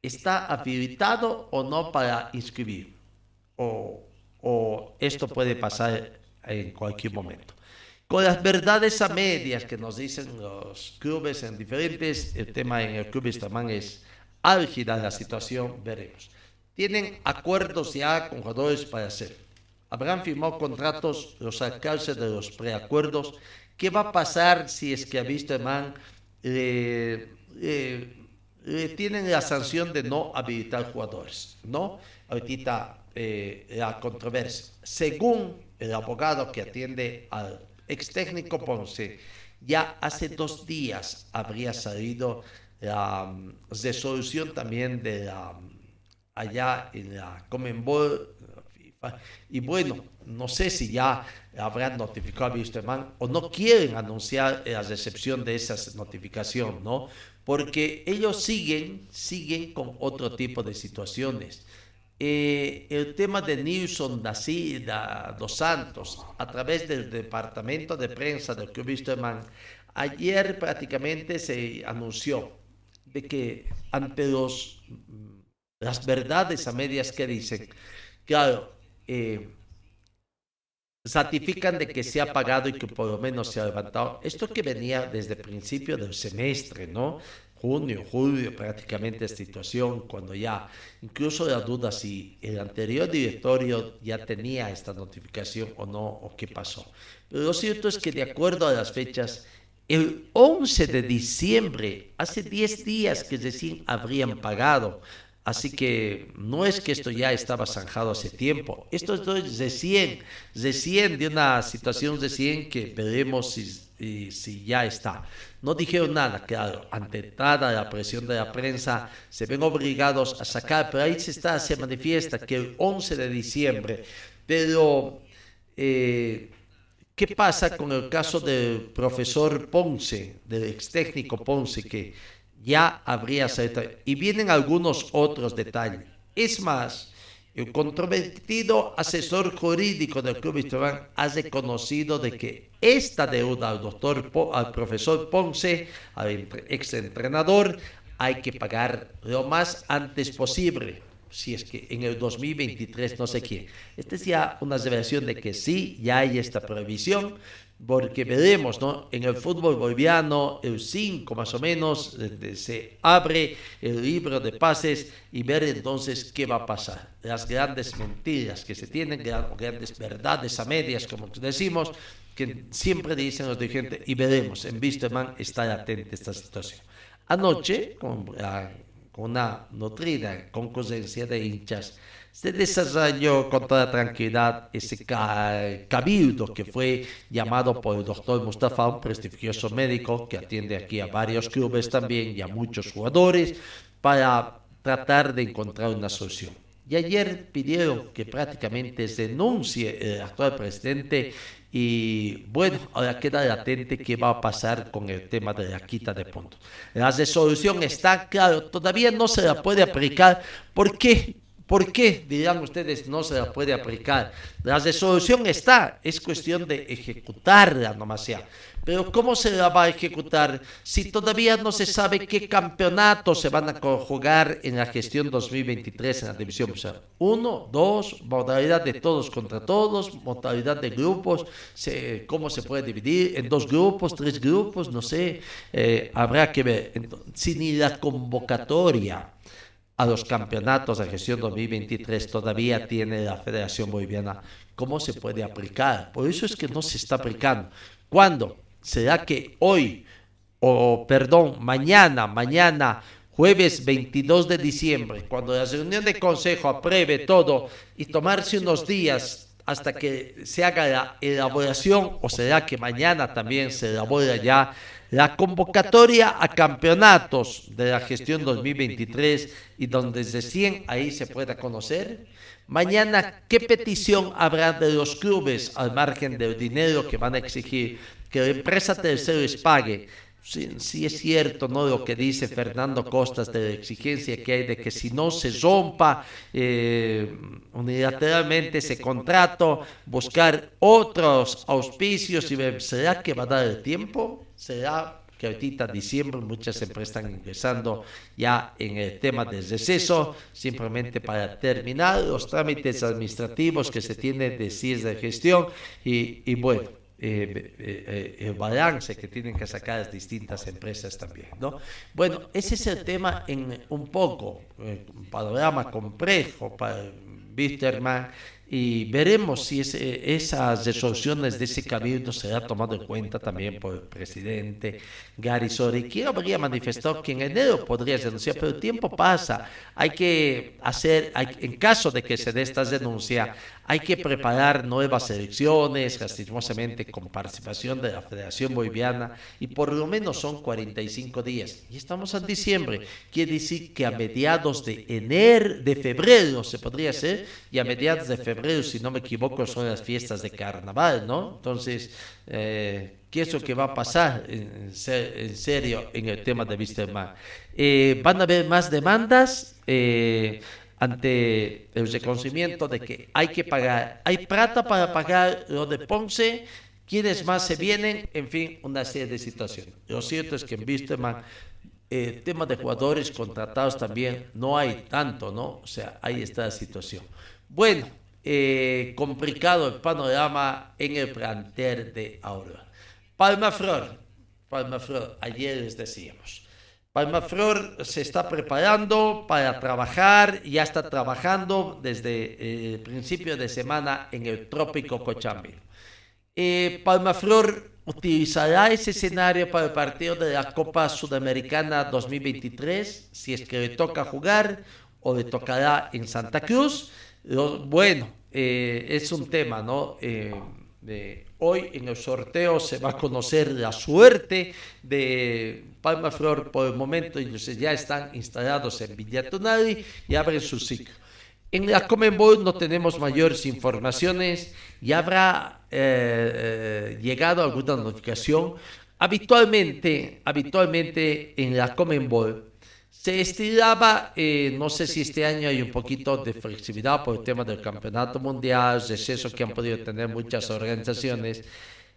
¿Está habilitado o no para inscribir? O, o esto puede pasar en cualquier momento con las verdades a medias que nos dicen los clubes en diferentes, el tema en el club también es álgida la situación, veremos. Tienen acuerdos ya con jugadores para hacer. Habrán firmado contratos los alcaldes de los preacuerdos. ¿Qué va a pasar si es que a Wisterman le, tienen la sanción de no habilitar jugadores? ¿No? Ahorita eh, la controversia. Según el abogado que atiende al ex técnico Ponce, ya hace dos días habría salido la um, resolución también de la, um, allá en la Comenbol y bueno, no sé si ya habrán notificado a Wisterman o no quieren anunciar la recepción de esa notificación, ¿no? Porque ellos siguen, siguen con otro tipo de situaciones. Eh, el tema de Nilson da Silva dos Santos a través del departamento de prensa del Club Wisterman, ayer prácticamente se anunció de que ante los, las verdades a medias que dicen, claro, eh, ratifican de que se ha pagado y que por lo menos se ha levantado. Esto que venía desde el principio del semestre, ¿no? Junio, julio, prácticamente esta situación, cuando ya incluso la duda si el anterior directorio ya tenía esta notificación o no, o qué pasó. Pero lo cierto es que de acuerdo a las fechas, el 11 de diciembre, hace 10 días que recién habrían pagado, Así que no es que esto ya estaba zanjado hace tiempo. Esto es recién, recién de una situación recién que veremos si, si ya está. No dijeron nada, claro, ante toda la presión de la prensa, se ven obligados a sacar, pero ahí se está, se manifiesta que el 11 de diciembre, pero eh, ¿qué pasa con el caso del profesor Ponce, del ex técnico Ponce, que ya habría salido. Y vienen algunos otros detalles. Es más, el controvertido asesor jurídico del Club Esteban ha reconocido de que esta deuda al doctor, al profesor Ponce, al ex entrenador, hay que pagar lo más antes posible. Si es que en el 2023 no sé quién. Esta es ya una revelación de que sí, ya hay esta previsión porque veremos, ¿no? En el fútbol boliviano, el 5 más o menos, se abre el libro de pases y ver entonces qué va a pasar. Las grandes mentiras que se tienen, grandes verdades a medias, como decimos, que siempre dicen los dirigentes, y veremos, en Wisterman está latente esta situación. Anoche, con, con una nutrida concurrencia de hinchas, se desarrolló con toda tranquilidad ese cabildo que fue llamado por el doctor Mustafa, un prestigioso médico que atiende aquí a varios clubes también y a muchos jugadores, para tratar de encontrar una solución. Y ayer pidieron que prácticamente se denuncie el actual presidente y bueno, ahora queda latente qué va a pasar con el tema de la quita de puntos. La resolución está claro, todavía no se la puede aplicar. ¿Por qué? ¿Por qué, dirán ustedes, no se la puede aplicar? La resolución está, es cuestión de ejecutarla nomás ya. Pero ¿cómo se la va a ejecutar si todavía no se sabe qué campeonatos se van a jugar en la gestión 2023 en la división? uno, dos, modalidad de todos contra todos, modalidad de grupos, cómo se puede dividir en dos grupos, tres grupos, no sé, eh, habrá que ver. si ni la convocatoria a los campeonatos de gestión 2023 todavía tiene la Federación Boliviana, ¿cómo se puede aplicar? Por eso es que no se está aplicando. ¿Cuándo? ¿Será que hoy, o perdón, mañana, mañana jueves 22 de diciembre, cuando la reunión de consejo apruebe todo y tomarse unos días hasta que se haga la elaboración, o será que mañana también se elabora ya la convocatoria a campeonatos de la gestión 2023 y donde 100 ahí se pueda conocer. Mañana, ¿qué petición habrá de los clubes al margen del dinero que van a exigir que la empresa tercero les pague? Sí, es cierto, ¿no? Lo que dice Fernando Costas de la exigencia que hay de que si no se rompa eh, unilateralmente ese contrato, buscar otros auspicios y ¿será que va a dar el tiempo? ¿Será que ahorita diciembre muchas empresas están ingresando ya en el tema del receso, simplemente para terminar los trámites administrativos que se tienen de cierre de gestión y bueno, eh, eh, eh, el balance que tienen que sacar las distintas empresas también, ¿no? Bueno, ese es el tema en un poco, un panorama complejo para Wisterman y veremos si esas resoluciones de ese cabildo será tomado en cuenta también por el presidente Gary Sori, quien habría manifestado que en enero podría denunciar, pero el tiempo pasa, hay que hacer, en caso de que se dé esta denuncia, hay que preparar nuevas elecciones, lastimosamente con participación de la Federación Boliviana, y por lo menos son 45 días. Y estamos en diciembre, quiere decir que a mediados de enero, de febrero se podría hacer, y a mediados de febrero, si no me equivoco, son las fiestas de carnaval, ¿no? Entonces, eh, ¿qué es lo que va a pasar en, serio en el tema de Wisterman? Eh, ¿Van a haber más demandas? Eh, ante el reconocimiento de que hay que pagar, hay plata para pagar lo de Ponce, quienes más se vienen, en fin, una serie de situaciones. Lo cierto es que en Wisterman, el tema de jugadores contratados también no hay tanto, ¿no? O sea, ahí está la situación. Bueno, eh, complicado el panorama en el plantel de Aurora. Palma Flor, Palma Flor, ayer les decíamos. Palmaflor se está preparando para trabajar, ya está trabajando desde eh, el principio de semana en el trópico Cochambi. Eh, Palmaflor utilizará ese escenario para el partido de la Copa Sudamericana 2023, si es que le toca jugar o le tocará en Santa Cruz. bueno, eh, es un tema, ¿no? Hoy en el sorteo se va a conocer la suerte de Palma Flor por el momento, entonces ya están instalados en Villatonari y abren su ciclo. En la Comenbol no tenemos mayores informaciones y habrá eh, eh, llegado alguna notificación. Habitualmente, habitualmente en la Comenbol se estiraba, eh, no sé si este año hay un poquito de flexibilidad por el tema del campeonato mundial, receso que han podido tener muchas organizaciones,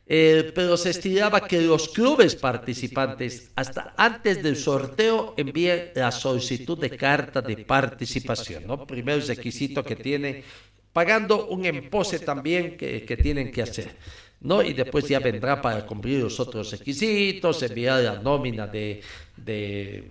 eh, pero se estiraba que los clubes participantes, hasta antes del sorteo, envíen la solicitud de carta de participación, ¿no? Primer requisito que tienen, pagando un empose también que, que tienen que hacer. ¿no? Y después ya vendrá para cumplir los otros requisitos, enviar la nómina de, de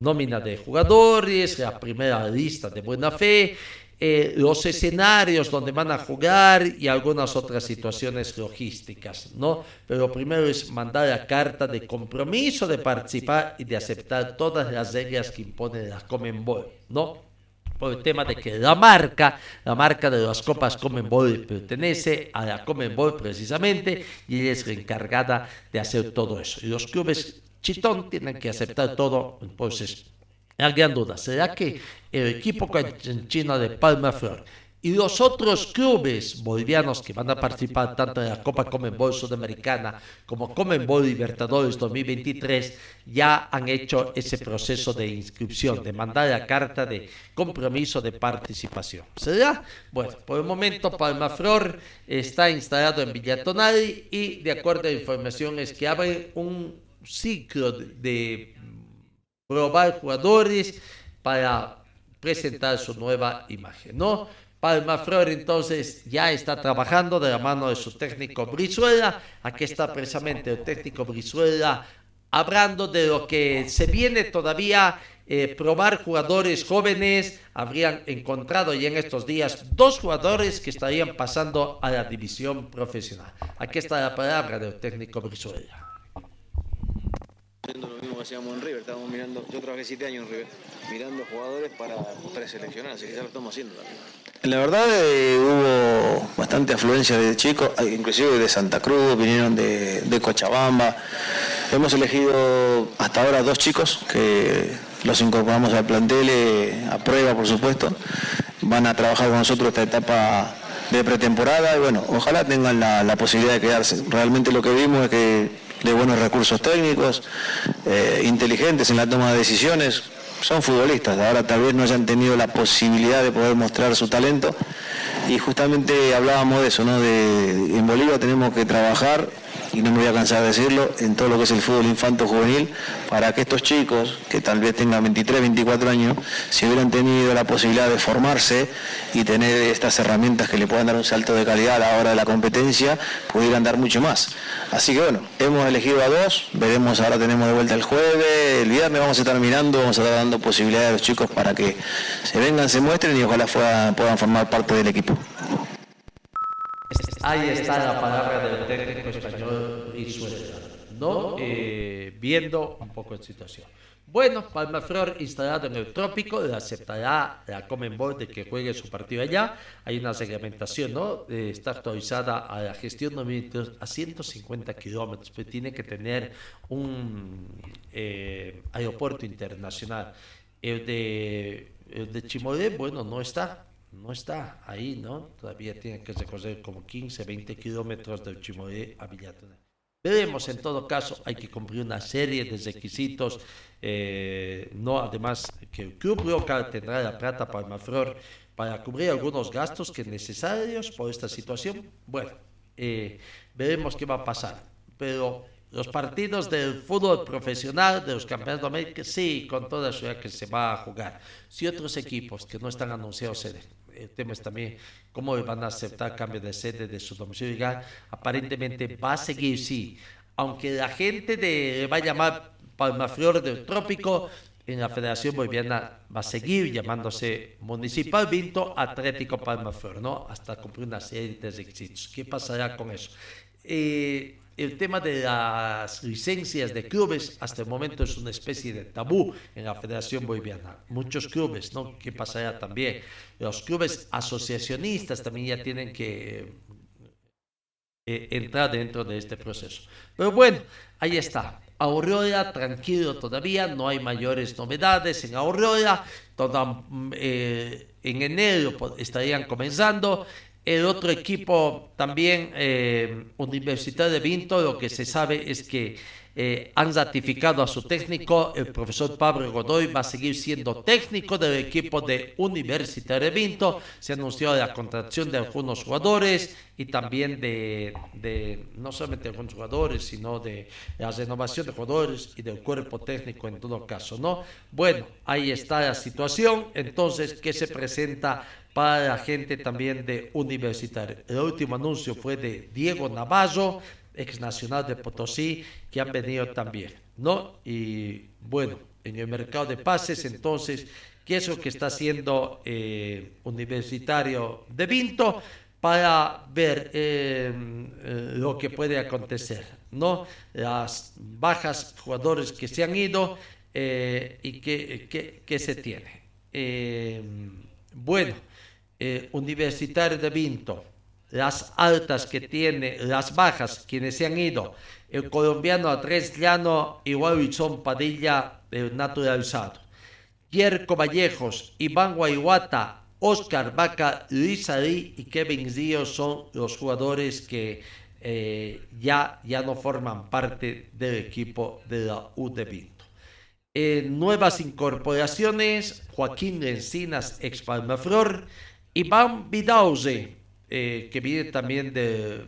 nómina de jugadores, la primera lista de buena fe, eh, los escenarios donde van a jugar y algunas otras situaciones logísticas, ¿no? Pero primero es mandar la carta de compromiso de participar y de aceptar todas las reglas que impone la Comenbol, ¿no? Por el tema de que la marca, la marca de las copas Comenbol pertenece a la Comenbol precisamente y ella es la encargada de hacer todo eso. Y los clubes Chitón tienen que aceptar todo. Entonces, la gran duda, ¿será que el equipo chino de Palma Flor y los otros clubes bolivianos que van a participar tanto en la Copa Comenbol Sudamericana como Comenbol Libertadores 2023 ya han hecho ese proceso de inscripción, de mandar la carta de compromiso de participación. ¿Será? Bueno, por el momento Palma Flor está instalado en Villatonari y de acuerdo a informaciones que abre un ciclo de, probar jugadores para presentar su nueva imagen, ¿no? Palma Flor entonces ya está trabajando de la mano de su técnico Brizuela. Aquí está precisamente el técnico Brizuela hablando de lo que se viene todavía eh, probar jugadores jóvenes. Habrían encontrado ya en estos días dos jugadores que estarían pasando a la división profesional. Aquí está la palabra del técnico Brizuela lo mismo como hacíamos en River, estábamos mirando, yo trabajé siete años en River, mirando jugadores para preseleccionar, así que ya lo estamos haciendo también. La verdad eh, hubo bastante afluencia de chicos, eh, inclusive de Santa Cruz, vinieron de, de Cochabamba. Hemos elegido hasta ahora dos chicos que los incorporamos al plantel eh, a prueba, por supuesto. Van a trabajar con nosotros esta etapa de pretemporada y bueno, ojalá tengan la, la posibilidad de quedarse. Realmente lo que vimos es que de buenos recursos técnicos, eh, inteligentes en la toma de decisiones, son futbolistas, ahora tal vez no hayan tenido la posibilidad de poder mostrar su talento y justamente hablábamos de eso, ¿no? De, en Bolivia tenemos que trabajar y no me voy a cansar de decirlo, en todo lo que es el fútbol infanto juvenil, para que estos chicos, que tal vez tengan 23, 24 años, si hubieran tenido la posibilidad de formarse y tener estas herramientas que le puedan dar un salto de calidad a la hora de la competencia, pudieran dar mucho más. Así que bueno, hemos elegido a dos, veremos, ahora tenemos de vuelta el jueves, el viernes vamos a estar mirando, vamos a estar dando posibilidades a los chicos para que se vengan, se muestren y ojalá puedan formar parte del equipo. Ahí está la palabra del técnico español y suelta, ¿no? Eh, viendo un poco la situación. Bueno, Palmaflor instalado en el trópico, le aceptará la Comenbol de que juegue su partido allá. Hay una segmentación, ¿no? Eh, está actualizada a la gestión de a 150 kilómetros, pero tiene que tener un eh, aeropuerto internacional. El de, el de Chimolé, bueno, no está, no está ahí, ¿no? Todavía tiene que recorrer como 15, 20 kilómetros del Chimoé a Villatona. Veremos, en todo caso, hay que cumplir una serie de requisitos, eh, no además que el club local tendrá la plata para para cubrir algunos gastos que necesarios por esta situación. Bueno, eh, veremos qué va a pasar, pero los partidos del fútbol profesional, de los campeonatos de América, sí, con toda seguridad que se va a jugar. Si otros equipos que no están anunciados sede el tema es también cómo van a aceptar cambio de sede de su domicilio legal. Aparentemente va a seguir, sí. Aunque la gente de, va a llamar Palmaflor del Trópico, en la Federación Boliviana va a seguir llamándose Municipal Vinto Atlético Palmaflor, ¿no? Hasta cumplir una serie de requisitos. ¿Qué pasará con eso? Eh, el tema de las licencias de clubes hasta el momento es una especie de tabú en la Federación Boliviana. Muchos clubes, ¿no? ¿Qué pasará también? Los clubes asociacionistas también ya tienen que eh, entrar dentro de este proceso. Pero bueno, ahí está. Aurora, tranquilo todavía, no hay mayores novedades en Aurora. Toda, eh, en enero estarían comenzando. El otro equipo también, eh, Universidad de Vinto, lo que se sabe es que eh, han ratificado a su técnico, el profesor Pablo Godoy va a seguir siendo técnico del equipo de Universidad de Vinto. Se anunció la contratación de algunos jugadores y también de, de no solamente de algunos jugadores, sino de la renovación de jugadores y del cuerpo técnico en todo caso, ¿no? Bueno, ahí está la situación. Entonces, ¿qué se presenta para la gente también de Universitario. El último anuncio fue de Diego Navarro, ex nacional de Potosí, que han venido también, ¿no? Y bueno, en el mercado de pases, entonces, ¿qué es lo que está haciendo eh, Universitario de Vinto? para ver eh, eh, lo que puede acontecer, ¿no? Las bajas jugadores que se han ido y que, que, se tiene. bueno, eh, Universitario de Vinto, las altas que tiene, las bajas, quienes se han ido, el colombiano Andrés Llano y Wilson Padilla, el naturalizado. Yerko Vallejos, Iván Guayuata, Oscar Vaca, Luis Ari y Kevin Ríos son los jugadores que eh, ya, ya no forman parte del equipo de la U de Vinto. Nuevas incorporaciones, Joaquín Encinas, ex Palmaflor, Iván Vidauze, eh, que viene también de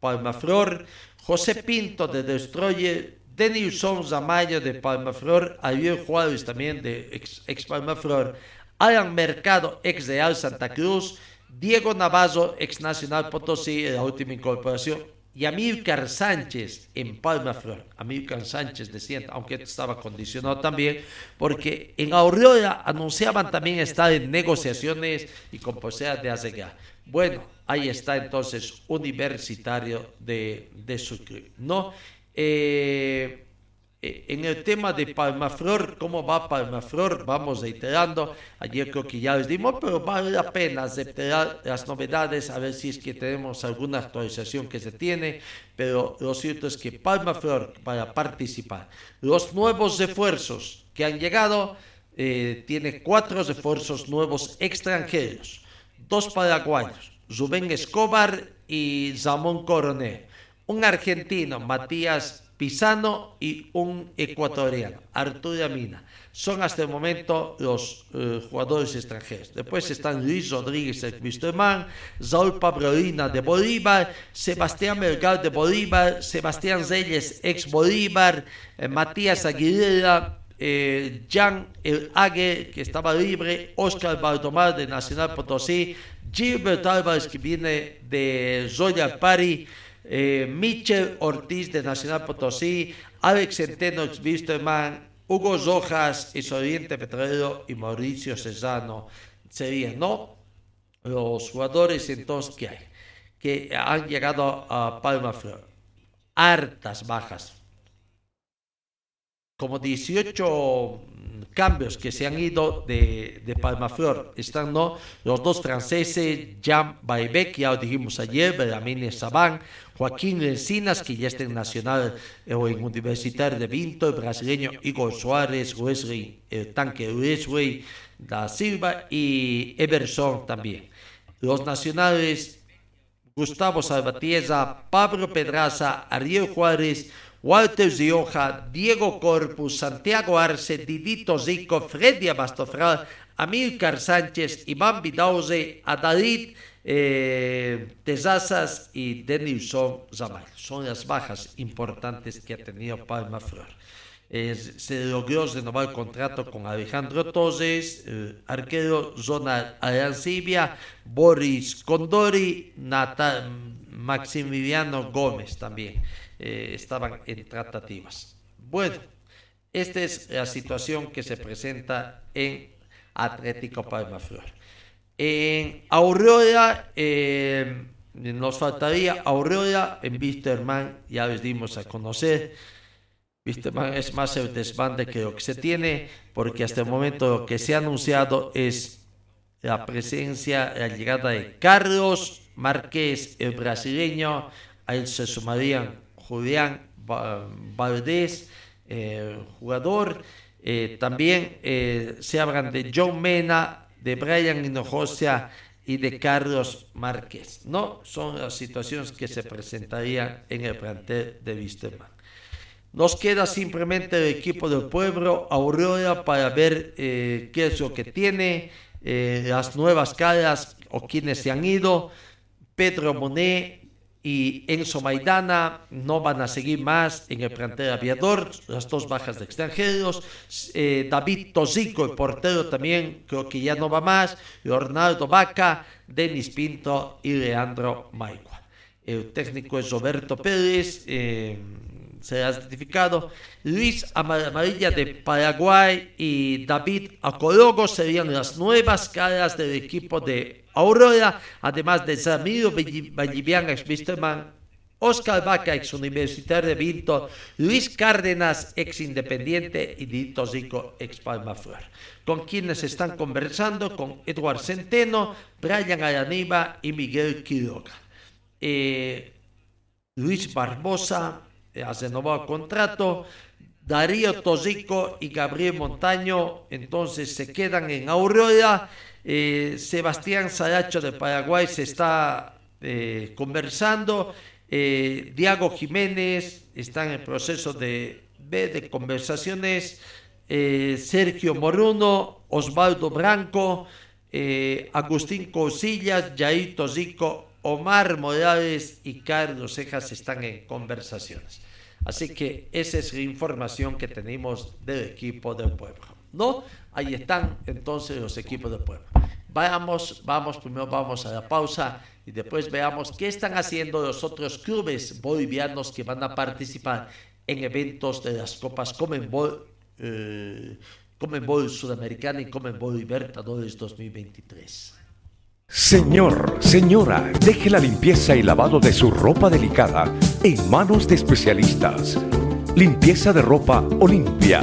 Palmaflor, José Pinto de Destroyer, Denilson Zamayo de Palmaflor, Ariel Juárez también de ex, ex Palmaflor, Alan Mercado, ex Real Santa Cruz, Diego Navazo, ex Nacional Potosí, la última incorporación, y Amílcar Sánchez en Palma Flor. Amílcar Sánchez decía, aunque estaba condicionado también, porque en Aurora anunciaban también estar en negociaciones y con posibilidad de hacer Bueno, ahí está entonces Universitario de, de Sucre, ¿no? Eh, eh, en el tema de Palmaflor, ¿cómo va Palmaflor? Vamos reiterando. Ayer creo que ya les dimos, pero vale la pena aceptar las novedades, a ver si es que tenemos alguna actualización que se tiene. Pero lo cierto es que Palmaflor, para participar, los nuevos refuerzos que han llegado, eh, tiene cuatro refuerzos nuevos extranjeros, dos paraguayos, Rubén Escobar y Ramón Coronel, un argentino, Matías Pisano y un ecuatoriano, Arturo Mina. Son hasta el momento los eh, jugadores extranjeros. Después están Luis Rodríguez, el Wisterman, Saúl Pabrolina de Bolívar, Sebastián Melgar de Bolívar, Sebastián Reyes, ex Bolívar, eh, Matías Aguilera, eh, Jan El Ague, que estaba libre, Oscar Baldomar de Nacional Potosí, Gilbert Álvarez, que viene de Royal Party, eh, Michel Ortiz de Nacional Potosí, Alex Centeno, Wisterman, Hugo Rojas, Oriente Petrolero y Mauricio Cesano serían, ¿no? Los jugadores entonces que hay, que han llegado a Palma Flor. Hartas bajas. Como 18 cambios que se han ido de, de Palmaflor. Están los dos franceses, Jean Baibek, ya lo dijimos ayer, Benjamin Saban, Joaquín Encinas, que ya está en Nacional o en Universitario de Vinto, el brasileño Igor Suárez, Wesley, el tanque Wesley da Silva y Everson también. Los nacionales, Gustavo Salvatierra, Pablo Pedraza, Ariel Juárez, Walter Zioja, Diego Corpus, Santiago Arce, Didito Zico, Freddy Abastofral, Amílcar Sánchez, Iván Vidauze, Adalid eh, Tezazas y Denilson Zamal. Son las bajas importantes que ha tenido Palma Flor. Eh, se logró renovar el contrato con Alejandro Toses, eh, arquero Zona Arancibia, Boris Condori, Maximiliano Gómez también. Eh, estaban en tratativas. Bueno, esta es la situación que se presenta en Atlético Palma Flor. En Aurora, eh, nos faltaría Aurora en Wisterman, ya les dimos a conocer. Wisterman es más el desbande que lo que se tiene, porque hasta el momento lo que se ha anunciado es la presencia, la llegada de Carlos Márquez, el brasileño, a él se sumarían Julián Valdés, eh, jugador. Eh, también eh, se hablan de John Mena, de Brian Hinojosa y de Carlos Márquez. No son las situaciones que se presentarían en el plantel de Wisterman. Nos queda simplemente el equipo del pueblo, Aurora, para ver qué es lo que tiene, las nuevas caras o quienes se han ido. Pedro Monet, y Enzo Maidana no van a seguir más en el plantel aviador, las dos bajas de extranjeros. Eh, David Tosico, el portero también, creo que ya no va más. Leonardo Vaca, Denis Pinto y Leandro Maigua. El técnico es Roberto Pérez. Eh, se ha certificado. Luis Amarilla de Paraguay y David Acologo serían las nuevas caras del equipo de Aurora, además de Zamiro Vallivian, ex Wisterman, Oscar Vaca, ex Universitario de Vinto, Luis Cárdenas, ex Independiente y Dito Zico, ex Palma Flor. Con quienes están conversando con Eduard Centeno, Brian Araniba y Miguel Quiroga. Eh, Luis Barbosa, ha renovado contrato. Darío Tosico y Gabriel Montaño entonces se quedan en Aurora. Eh, Sebastián Saracho de Paraguay se está eh, conversando. Eh, Diego Jiménez está en el proceso de, de conversaciones. Sergio Moruno, Osvaldo Branco, Agustín Cosillas, Jair Tosico, Omar Morales y Carlos Cejas están en conversaciones. Así que esa es la información que tenemos del equipo del pueblo. ¿No? Ahí están entonces los equipos del pueblo. Vamos, vamos, primero vamos a la pausa y después veamos qué están haciendo los otros clubes bolivianos que van a participar en eventos de las Copas Comenbol, eh, Comenbol Sudamericana y Comenbol Libertadores 2023. Señor, señora, deje la limpieza y lavado de su ropa delicada en manos de especialistas. Limpieza de ropa Olimpia.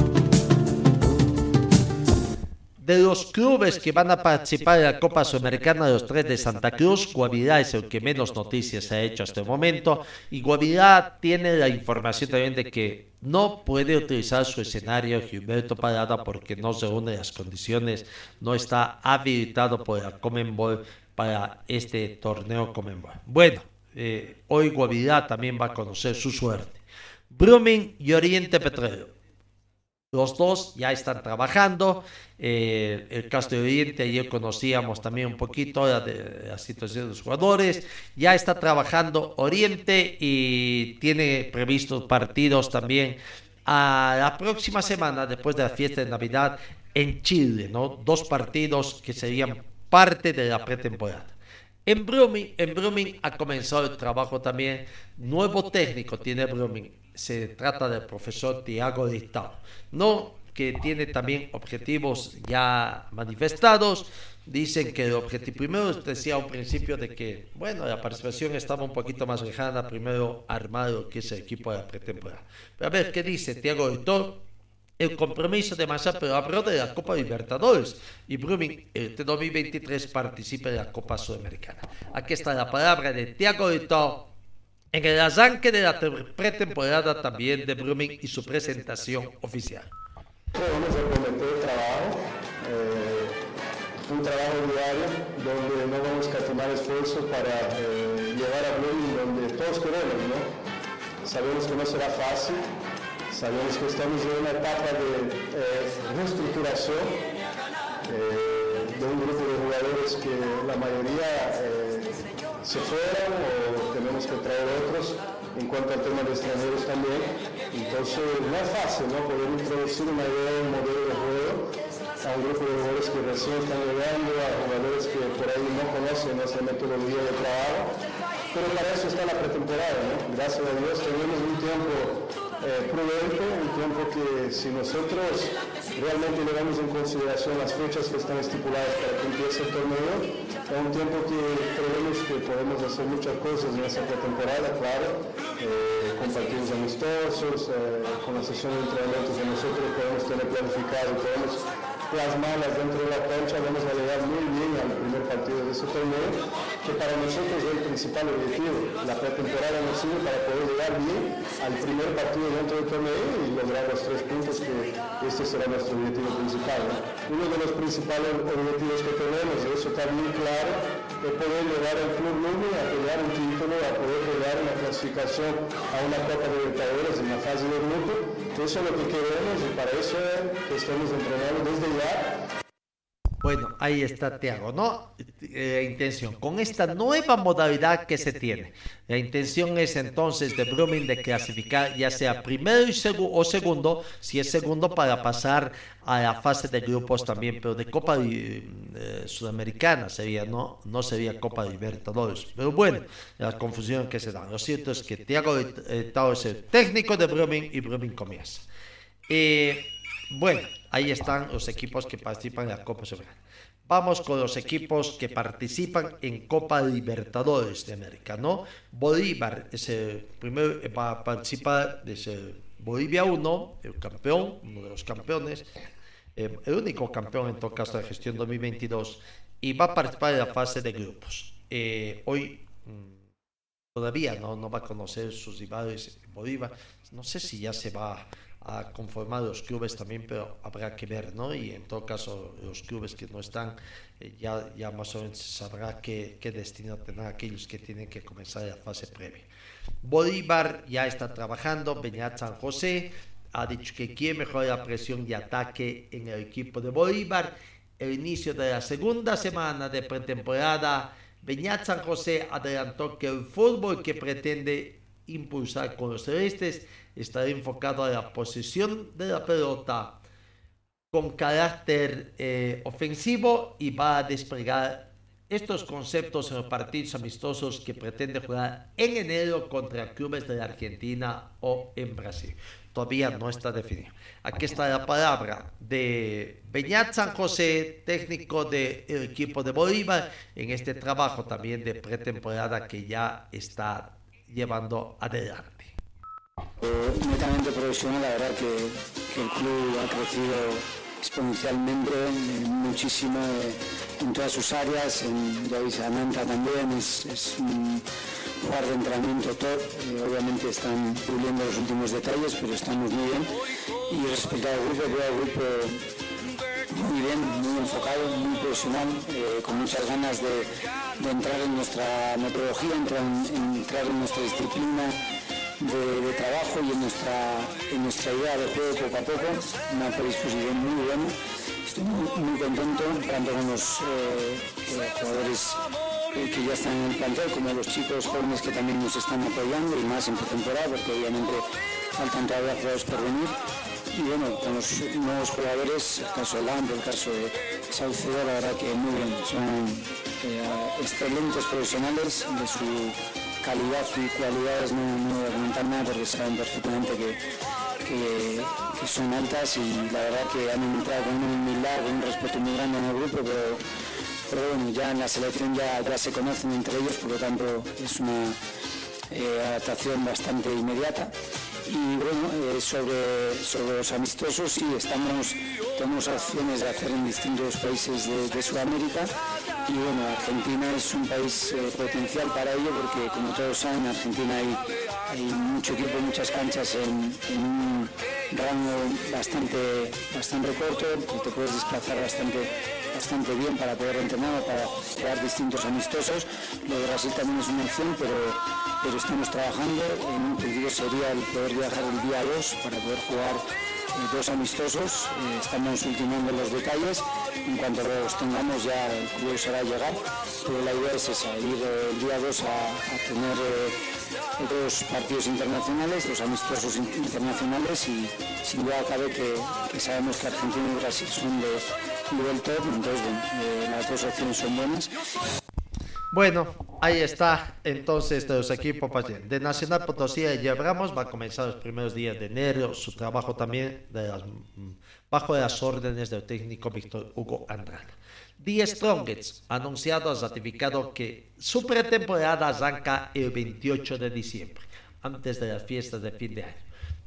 De los clubes que van a participar en la Copa Sudamericana de los tres de Santa Cruz, Guavirá es el que menos noticias ha hecho hasta el momento y Guavirá tiene la información también de que no puede utilizar su escenario Gilberto Parada porque no se une las condiciones, no está habilitado por la Comenbol para este torneo Comenbol. Bueno, eh, hoy Guavirá también va a conocer su suerte. Brumming y Oriente Petróleo los dos ya están trabajando. Eh, el caso de Oriente, ayer conocíamos también un poquito de la situación de los jugadores. Ya está trabajando Oriente y tiene previstos partidos también a la próxima semana, después de la fiesta de Navidad, en Chile, ¿no? Dos partidos que serían parte de la pretemporada. En Brumming, en Brumming ha comenzado el trabajo también. Nuevo técnico tiene Brumming se trata del profesor Tiago Estado, ¿no? que tiene también objetivos ya manifestados. Dicen que el objetivo, primero decía un principio de que, bueno, la participación estaba un poquito más lejana, primero armado que es el equipo de la pretemporada. Pero a ver, ¿qué dice Tiago Editor? El compromiso de masa, pero habló de la Copa Libertadores y Brumming este 2023 participa de la Copa Sudamericana. Aquí está la palabra de Tiago Editor en el arranque de la pretemporada también de Brumming y su presentación oficial. Vamos a prometer trabajo, eh, un trabajo diario donde no vamos a escatimar esfuerzo para eh, llevar a Brumming donde todos queremos, ¿no? Sabemos que no será fácil, sabemos que estamos en una etapa de eh, reestructuración de un grupo de jugadores que la mayoría se fueron o tenemos que traer otros en cuanto al tema de extranjeros también. Entonces no es fácil ¿no? poder introducir una idea, un modelo de juego a un grupo de jugadores que recién están llegando, a jugadores que por ahí no conocen esa metodología de trabajo. Pero para eso está la pretemporada, ¿no? Gracias a Dios tenemos un tiempo eh, prudente, un tiempo que si nosotros realmente le damos en consideración las fechas que están estipuladas para que empiece el torneo, es un tiempo que creemos que podemos hacer muchas cosas en esta pretemporada, claro, eh, con amistosos, eh, con la sesión de entrenamientos que nosotros podemos tener planificado podemos plasmarlas dentro de la cancha, vamos a llegar muy bien al primer partido de ese torneo, que para nosotros es el principal objetivo. La pretemporada nos sirve para poder llegar bien al primer partido dentro del torneo y lograr los tres puntos, que este será nuestro objetivo principal. Uno de los principales objetivos que tenemos, y eso está muy claro, es poder llevar al Club Lugo a pelear un título, a poder pelear una clasificación a una Copa de Libertadores en la fase de grupo. Eso es lo que queremos y para eso estamos entrenando desde ya bueno, ahí está Tiago, ¿no? Eh, intención, con esta nueva modalidad que se tiene. La intención es entonces de Brumming de clasificar ya sea primero y o segundo, si es segundo para pasar a la fase de grupos también, pero de Copa eh, Sudamericana sería, ¿no? No sería Copa Libertadores. Pero bueno, la confusión que se da. Lo cierto es que Tiago es el técnico de Brumming y Brumming comienza. Eh, bueno, ahí están los equipos que participan en la Copa Sudamericana. Vamos con los equipos que participan en Copa Libertadores de América, ¿no? Bolívar es el primero, va a participar desde Bolivia 1, el campeón, uno de los campeones, eh, el único campeón en todo caso de gestión 2022, y va a participar en la fase de grupos. Eh, hoy mm, todavía no, no va a conocer sus rivales Bolívar, no sé si ya se va a conformar los clubes también, pero habrá que ver, ¿no? Y en todo caso, los clubes que no están, eh, ya, ya más o menos sabrá qué, qué destino tendrán aquellos que tienen que comenzar la fase previa. Bolívar ya está trabajando, Beñat San José ha dicho que quiere mejorar la presión y ataque en el equipo de Bolívar. El inicio de la segunda semana de pretemporada, Beñat San José adelantó que el fútbol que pretende impulsar con los celestes está enfocado a la posición de la pelota con carácter eh, ofensivo y va a desplegar estos conceptos en los partidos amistosos que pretende jugar en enero contra clubes de la Argentina o en Brasil. Todavía no está definido. Aquí está la palabra de Beñat San José, técnico del equipo de Bolívar, en este trabajo también de pretemporada que ya está llevando adelante. Eh, netamente profesional, la verdad que, el club ha crecido exponencialmente, eh, muchísimo eh, en todas sus áreas, en Manta también, es, es un lugar de entrenamiento top, eh, obviamente están puliendo los últimos detalles, pero estamos muy bien. Y respecto al grupo, veo al grupo muy bien, muy enfocado, muy profesional, con muchas ganas de, entrar en nuestra metodología, entrar entrar en nuestra disciplina de, trabajo y en nuestra, en nuestra idea de juego poco a poco, una predisposición muy buena. Estoy muy, contento tanto con los eh, eh, jugadores eh, que ya están en el plantel como los chicos jóvenes que también nos están apoyando y más en pretemporada porque obviamente faltan todavía jugadores por venir y bueno, con los nuevos jugadores, el caso de Lampe, el caso de Saucedo, la verdad que muy bien, son excelentes profesionales de su calidad y cualidades no, no voy a comentar nada porque saben perfectamente que, que, son altas y la verdad que han entrado con una humildad, con un respeto muy grande en el grupo, pero, pero bueno, ya en la selección ya, ya se conocen entre ellos, por lo tanto es una eh, adaptación bastante inmediata. Y bueno, eh, sobre, sobre los amistosos, sí, estamos, tenemos opciones de hacer en distintos países de Sudamérica y bueno, Argentina es un país eh, potencial para ello porque como todos saben, en Argentina hay, hay mucho equipo, muchas canchas en, un rango bastante, bastante corto, te puedes desplazar bastante, bastante bien para poder entrenar, para jugar distintos amistosos. Lo de Brasil también es una opción, pero, pero estamos trabajando. En un principio sería el poder viajar el día 2 para poder jugar dos amistosos, eh, estamos ultimando los detalles, en cuanto los tengamos ya el club será llegar, pero la idea es esa, ir eh, el día 2 a, tener eh, dos partidos internacionales, dos amistosos internacionales y sin duda cabe que, que, sabemos que Argentina y Brasil son de nivel top, entonces las dos opciones son buenas. Bueno, ahí está entonces de los equipos de Nacional Potosí y Abramos va a comenzar los primeros días de enero su trabajo también de las, bajo las órdenes del técnico Víctor Hugo Andrade. The Strongest ha anunciado, ha ratificado que su pretemporada arranca el 28 de diciembre, antes de las fiestas de fin de año,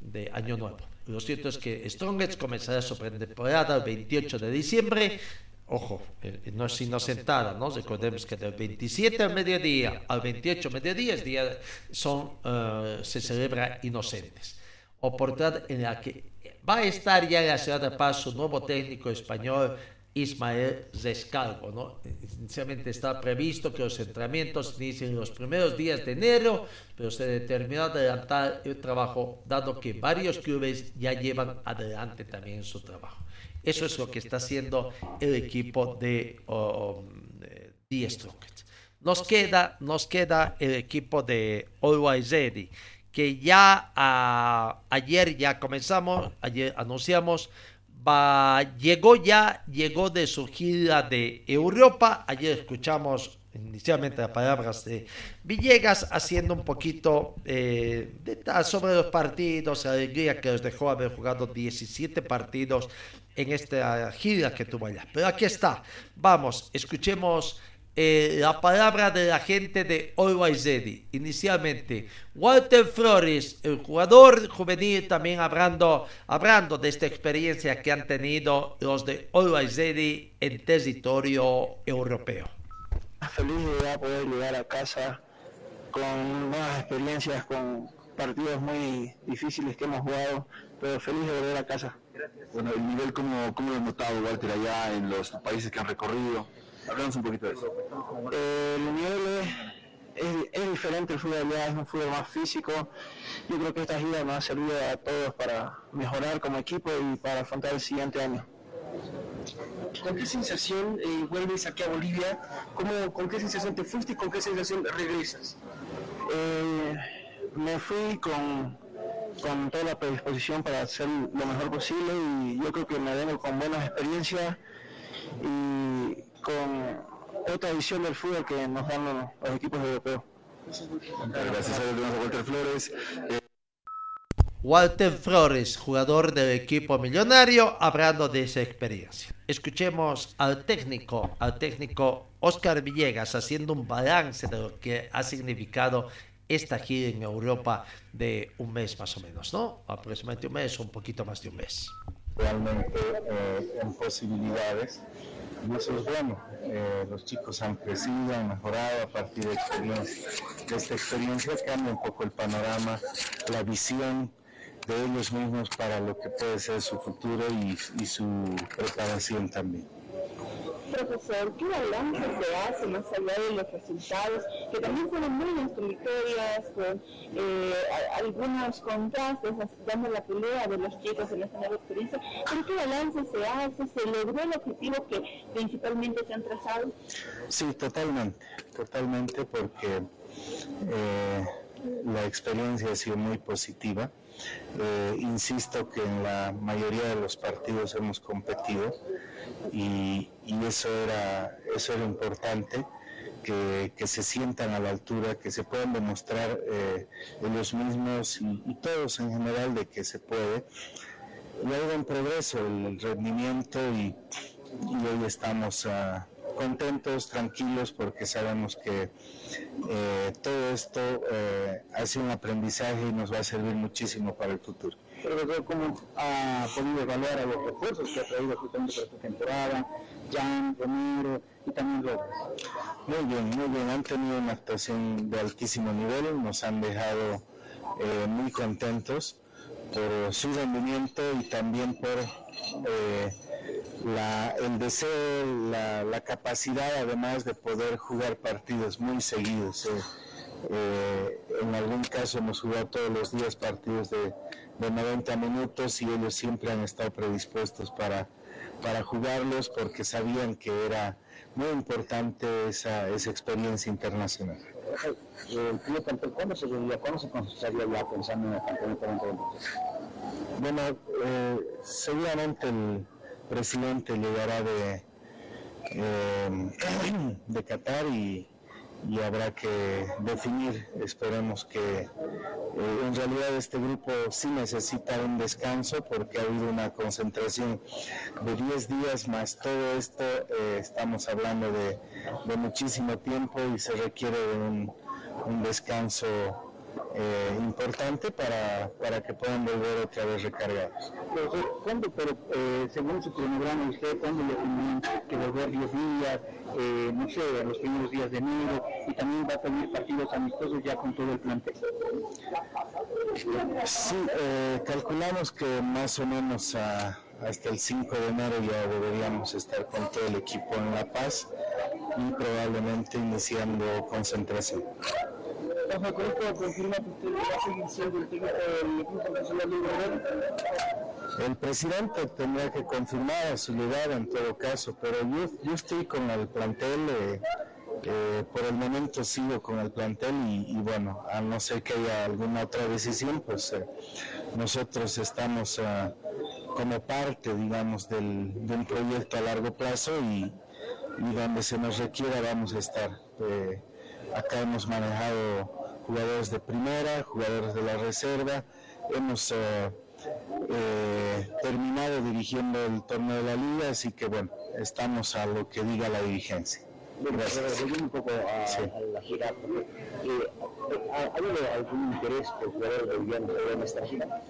de Año Nuevo. Lo cierto es que Strongest comenzará su pretemporada el 28 de diciembre Ojo, eh, no es inocentada, ¿no? Recordemos que del 27 al mediodía al 28 al mediodía es día, son, uh, se celebra Inocentes. Oportunidad en la que va a estar ya en la ciudad de Paz su nuevo técnico español, Ismael Rescalvo, ¿no? Inicialmente está previsto que los entrenamientos inicien los primeros días de enero, pero se determinó adelantar el trabajo, dado que varios clubes ya llevan adelante también su trabajo. Eso es lo que está haciendo el equipo de um, The Nos queda, nos queda el equipo de Always Ready, que ya ah, ayer ya comenzamos, ayer anunciamos, va, llegó ya, llegó de su gira de Europa. Ayer escuchamos inicialmente las palabras de Villegas haciendo un poquito eh, sobre los partidos, la alegría que les dejó haber jugado 17 partidos en esta gira que tuvo allá. Pero aquí está, vamos, escuchemos eh, la palabra de la gente de Always Ready. Inicialmente, Walter Flores, el jugador juvenil, también hablando, hablando de esta experiencia que han tenido los de Always Ready en territorio europeo feliz de poder llegar a casa con nuevas experiencias, con partidos muy difíciles que hemos jugado, pero feliz de volver a casa. Bueno, el nivel, ¿cómo, cómo lo has notado, Walter, allá en los países que han recorrido? Hablamos un poquito de eso. el nivel es, es, diferente, el fútbol allá es un fútbol más físico. Yo creo que esta gira nos ha servido a todos para mejorar como equipo y para afrontar el siguiente año. ¿Con qué sensación eh, vuelves aquí a Bolivia? ¿Cómo, ¿Con qué sensación te fuiste y con qué sensación regresas? Eh, me fui con, con toda la predisposición para hacer lo mejor posible y yo creo que me vengo con buenas experiencias y con otra visión del fútbol que nos dan los, los equipos europeos. Gracias a Walter Flores. Eh, Walter Flores, jugador del equipo millonario, hablando de esa experiencia. Escuchemos al técnico, al técnico Oscar Villegas, haciendo un balance de lo que ha significado esta gira en Europa de un mes más o menos, ¿no? Aproximadamente un mes o un poquito más de un mes. Realmente eh, en posibilidades y eso es bueno. Eh, los chicos han crecido, han mejorado a partir de, experiencia. de esta experiencia cambia un poco el panorama, la visión de ellos mismos para lo que puede ser su futuro y, y su preparación también. Profesor, ¿qué balance se hace más allá de los resultados, que también fueron muy instructorias, con eh, algunos contrastes, dando la pelea de los chicos en esta nueva experiencia? ¿Pero qué balance se hace? ¿Se logró el objetivo que principalmente se han trazado? Sí, totalmente, totalmente, porque eh, la experiencia ha sido muy positiva eh, insisto que en la mayoría de los partidos hemos competido y, eso, era, eso era importante. Que, se sientan a la altura, que se puedan demostrar eh, ellos mismos y, todos en general de que se puede. Y ha habido un progreso, el, rendimiento y, hoy estamos a contentos, tranquilos, porque sabemos que eh, todo esto eh, ha sido un aprendizaje y nos va a servir muchísimo para el futuro. Pero ¿cómo ha podido evaluar a los refuerzos que ha traído justamente para esta temporada? Jan, Romero y también López. Muy bien, muy bien. Han tenido una actuación de altísimo nivel, nos han dejado eh, muy contentos por su rendimiento y también por el deseo, la, capacidad además de poder jugar partidos muy seguidos. Eh. Eh, en algún caso hemos jugado todos los días partidos de, 90 minutos y ellos siempre han estado predispuestos para, para jugarlos porque sabían que era muy importante esa, esa experiencia internacional. ¿El cuándo se ¿Cuándo se concentraría ya pensando en el campeonato Bueno, eh, seguramente el, presidente llegará de, eh, de Qatar y, habrá que definir, esperemos que eh, en realidad este grupo sí necesita un descanso porque ha habido una concentración de 10 días más todo esto, eh, estamos hablando de, muchísimo tiempo y se requiere un, un descanso eh, importante para, para que puedan volver otra vez recargados. ¿Cuándo, pero eh, según su cronograma, usted cuándo le tienen que volver 10 días, eh, no sé, a los primeros días de enero, y también va a tener partidos amistosos ya con todo el plantel? Sí, calculamos que más o menos hasta el 5 de enero ya deberíamos estar con todo el equipo en La Paz y probablemente iniciando concentración. El presidente tendrá que confirmar su lugar en todo caso, pero yo, yo estoy con el plantel, eh, eh, por el momento sigo con el plantel y, bueno, a no ser que haya alguna otra decisión, pues eh, nosotros estamos como parte, digamos, del, de un proyecto a largo plazo y, y donde se nos requiera vamos a estar. Acá hemos manejado jugadores de primera, jugadores de la reserva. Hemos eh, eh, terminado dirigiendo el torneo de la liga, así que bueno, estamos a lo que diga la dirigencia. Gracias. un poco a, sí. la gira. Eh, ¿Ha algún interés por jugadores de en esta gira?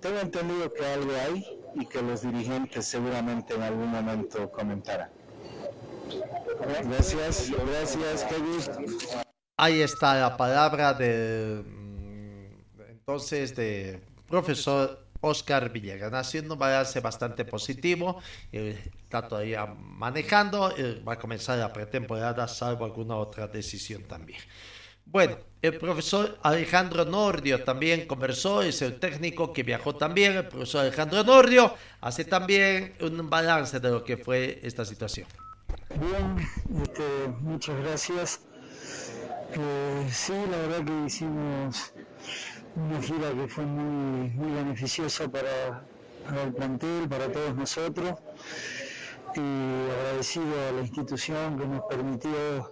tengo entendido que algo hay y que los dirigentes seguramente en algún momento comentarán. Gracias, gracias, qué gusto. Ahí está la palabra de mm, entonces de profesor Oscar Villegas, haciendo un balance bastante positivo, está todavía manejando, va a comenzar la pretemporada, salvo alguna otra decisión también. Bueno, el profesor Alejandro Nordio también conversó, es el técnico que viajó también, el profesor Alejandro Nordio hace también un balance de lo que fue esta situación. Bien, este, muchas gracias. Eh, sí, la verdad que hicimos una gira que fue muy, muy beneficiosa para, el plantel, para todos nosotros. y agradecido a la institución que nos permitió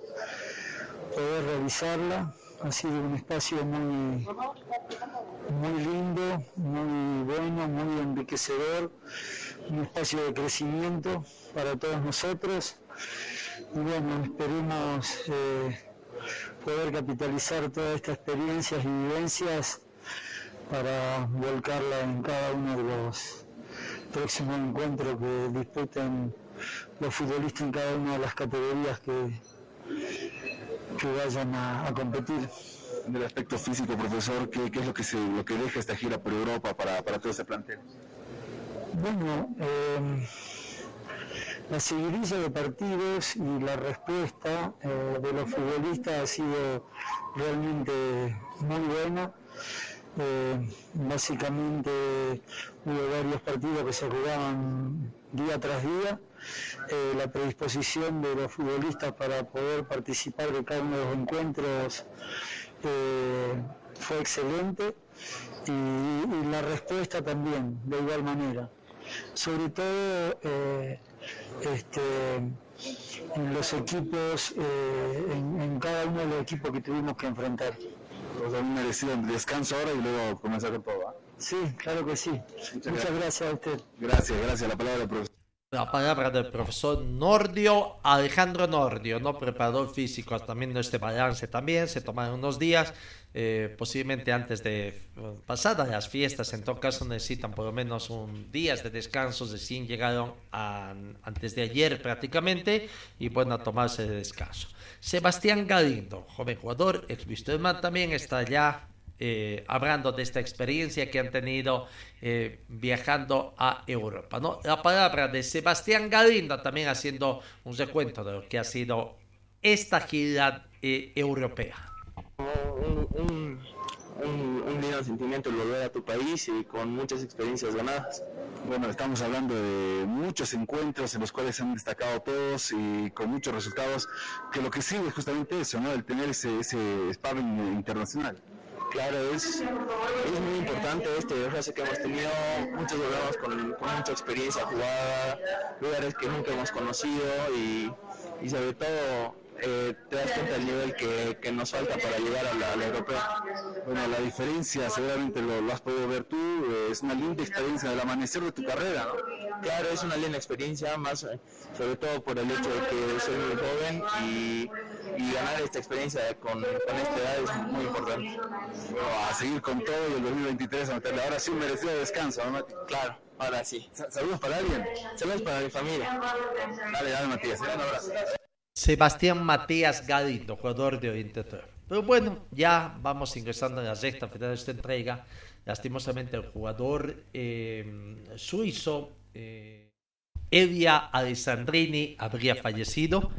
poder realizarla. Ha sido un espacio muy, muy lindo, muy bueno, muy enriquecedor, un espacio de crecimiento para todos nosotros. Bueno, esperemos eh, poder capitalizar todas estas experiencias y vivencias para volcarla en cada uno de los próximos encuentros que disputen los futbolistas en cada una de las categorías que, que vayan a, a competir. En el aspecto físico, profesor, ¿qué, qué es lo que, se, lo que deja esta gira por Europa para, para todo este plantel? Bueno, eh, la seguidilla de partidos y la respuesta eh, de los futbolistas ha sido realmente muy buena. Eh, básicamente hubo varios partidos que se jugaban día tras día. Eh, la predisposición de los futbolistas para poder participar de cada uno de los encuentros fue excelente y, la respuesta también, de igual manera. Sobre todo este, en los equipos, eh, en, en cada uno de los equipos que tuvimos que enfrentar. Pues un merecido descanso ahora y luego comenzar con todo. ¿ah? Sí, claro que sí. Muchas, gracias. a usted. Gracias, gracias. La palabra profesor. La palabra del profesor Nordio, Alejandro Nordio, ¿no? Preparador físico, también este balance también, se tomaron unos días, eh, posiblemente antes de pasadas las fiestas, en todo caso necesitan por lo menos un días de descanso, recién llegaron a, antes de ayer prácticamente, y bueno, a tomarse de descanso. Sebastián Galindo, joven jugador, ex Wisterman, también está ya eh, hablando de esta experiencia que han tenido eh, viajando a Europa. ¿no? La palabra de Sebastián Galindo también haciendo un recuento de lo que ha sido esta gira eh, europea. Un, un, un, un lindo sentimiento el volver a tu país y con muchas experiencias ganadas. Bueno, estamos hablando de muchos encuentros en los cuales han destacado todos y con muchos resultados, que lo que sigue es justamente eso, ¿no? El tener ese, ese sparring internacional. Claro, es, es muy importante este viaje que hemos tenido, muchos volvemos con, con mucha experiencia jugada, lugares que nunca hemos conocido y, y sobre todo eh, te das cuenta del nivel que, que, nos falta para llegar a la, a la, europea. Bueno, la diferencia seguramente lo, lo, has podido ver tú, es una linda experiencia del amanecer de tu carrera, ¿no? Claro, es una linda experiencia, más sobre todo por el hecho de que soy muy joven y, y ganar esta experiencia con, con, esta edad es muy importante. Bueno, a seguir con todo y el 2023 a meterle. Ahora sí un merecido descanso, ¿no, Mati? Claro, ahora sí. ¿Saludos para alguien? Saludos para mi familia. Dale, dale, Matías. Un abrazo. Sebastián Matías Galindo, jugador de Oriente Pero bueno, ya vamos ingresando en la sexta final de esta entrega. Lastimosamente el jugador eh, suizo eh, Elia Alessandrini habría fallecido.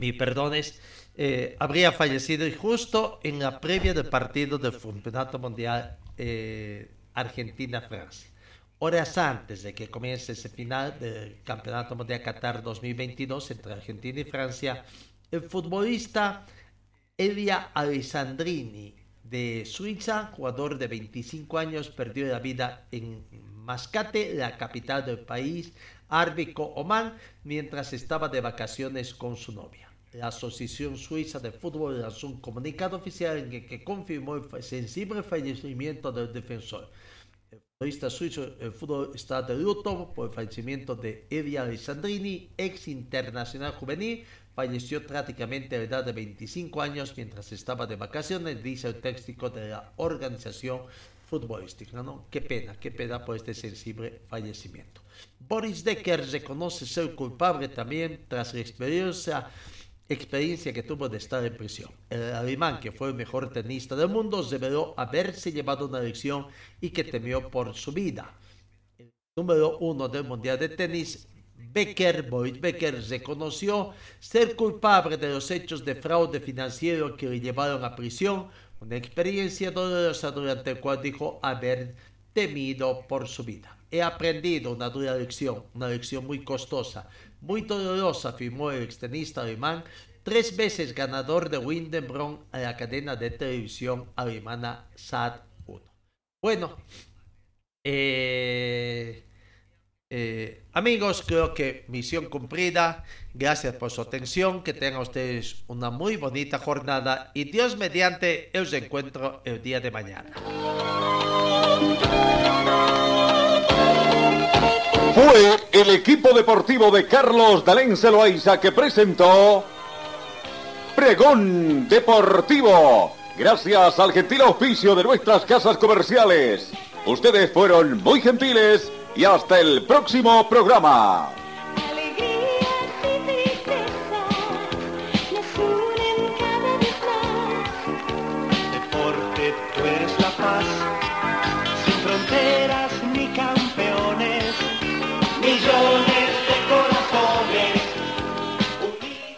Mi perdones, eh, habría fallecido justo en la previa del partido del Campeonato Mundial eh, Argentina-Francia horas antes de que comience ese final del Campeonato Mundial Qatar 2022 entre Argentina y Francia, el futbolista Elia Alessandrini de Suiza, jugador de 25 años, perdió la vida en Mascate, la capital del país árbico Oman, mientras estaba de vacaciones con su novia. La Asociación Suiza de Fútbol lanzó un comunicado oficial en el que confirmó el sensible fallecimiento del defensor futbolista suizo, el fútbol está de luto por el fallecimiento de Elia Alessandrini, ex internacional juvenil, falleció trágicamente a la edad de 25 años mientras estaba de vacaciones, dice el técnico de la organización futbolística. ¿no? Qué pena, qué pena por este sensible fallecimiento. Boris Decker reconoce ser culpable también tras la experiencia experiencia que tuvo de estar en prisión. El alemán, que fue el mejor tenista del mundo, reveló haberse llevado una lección y que temió por su vida. Número uno del Mundial de Tenis, Becker, Boyd Becker, reconoció ser culpable de los hechos de fraude financiero que le llevaron a prisión, una experiencia dolorosa durante la cual dijo haber temido por su vida. He aprendido una dura lección, una lección muy costosa, muy dolorosa, afirmó el extenista alemán, tres veces ganador de Wimbledon a la cadena de televisión alemana SAT 1. Bueno, eh, Eh, amigos, creo que misión cumplida. Gracias por su atención. Que tengan ustedes una muy bonita jornada. Y Dios mediante, os encuentro el día de mañana. Fue el equipo deportivo de Carlos Dalén Celoaiza que presentó Pregón Deportivo. Gracias al gentil auspicio de nuestras casas comerciales. Ustedes fueron muy gentiles y hasta el próximo programa.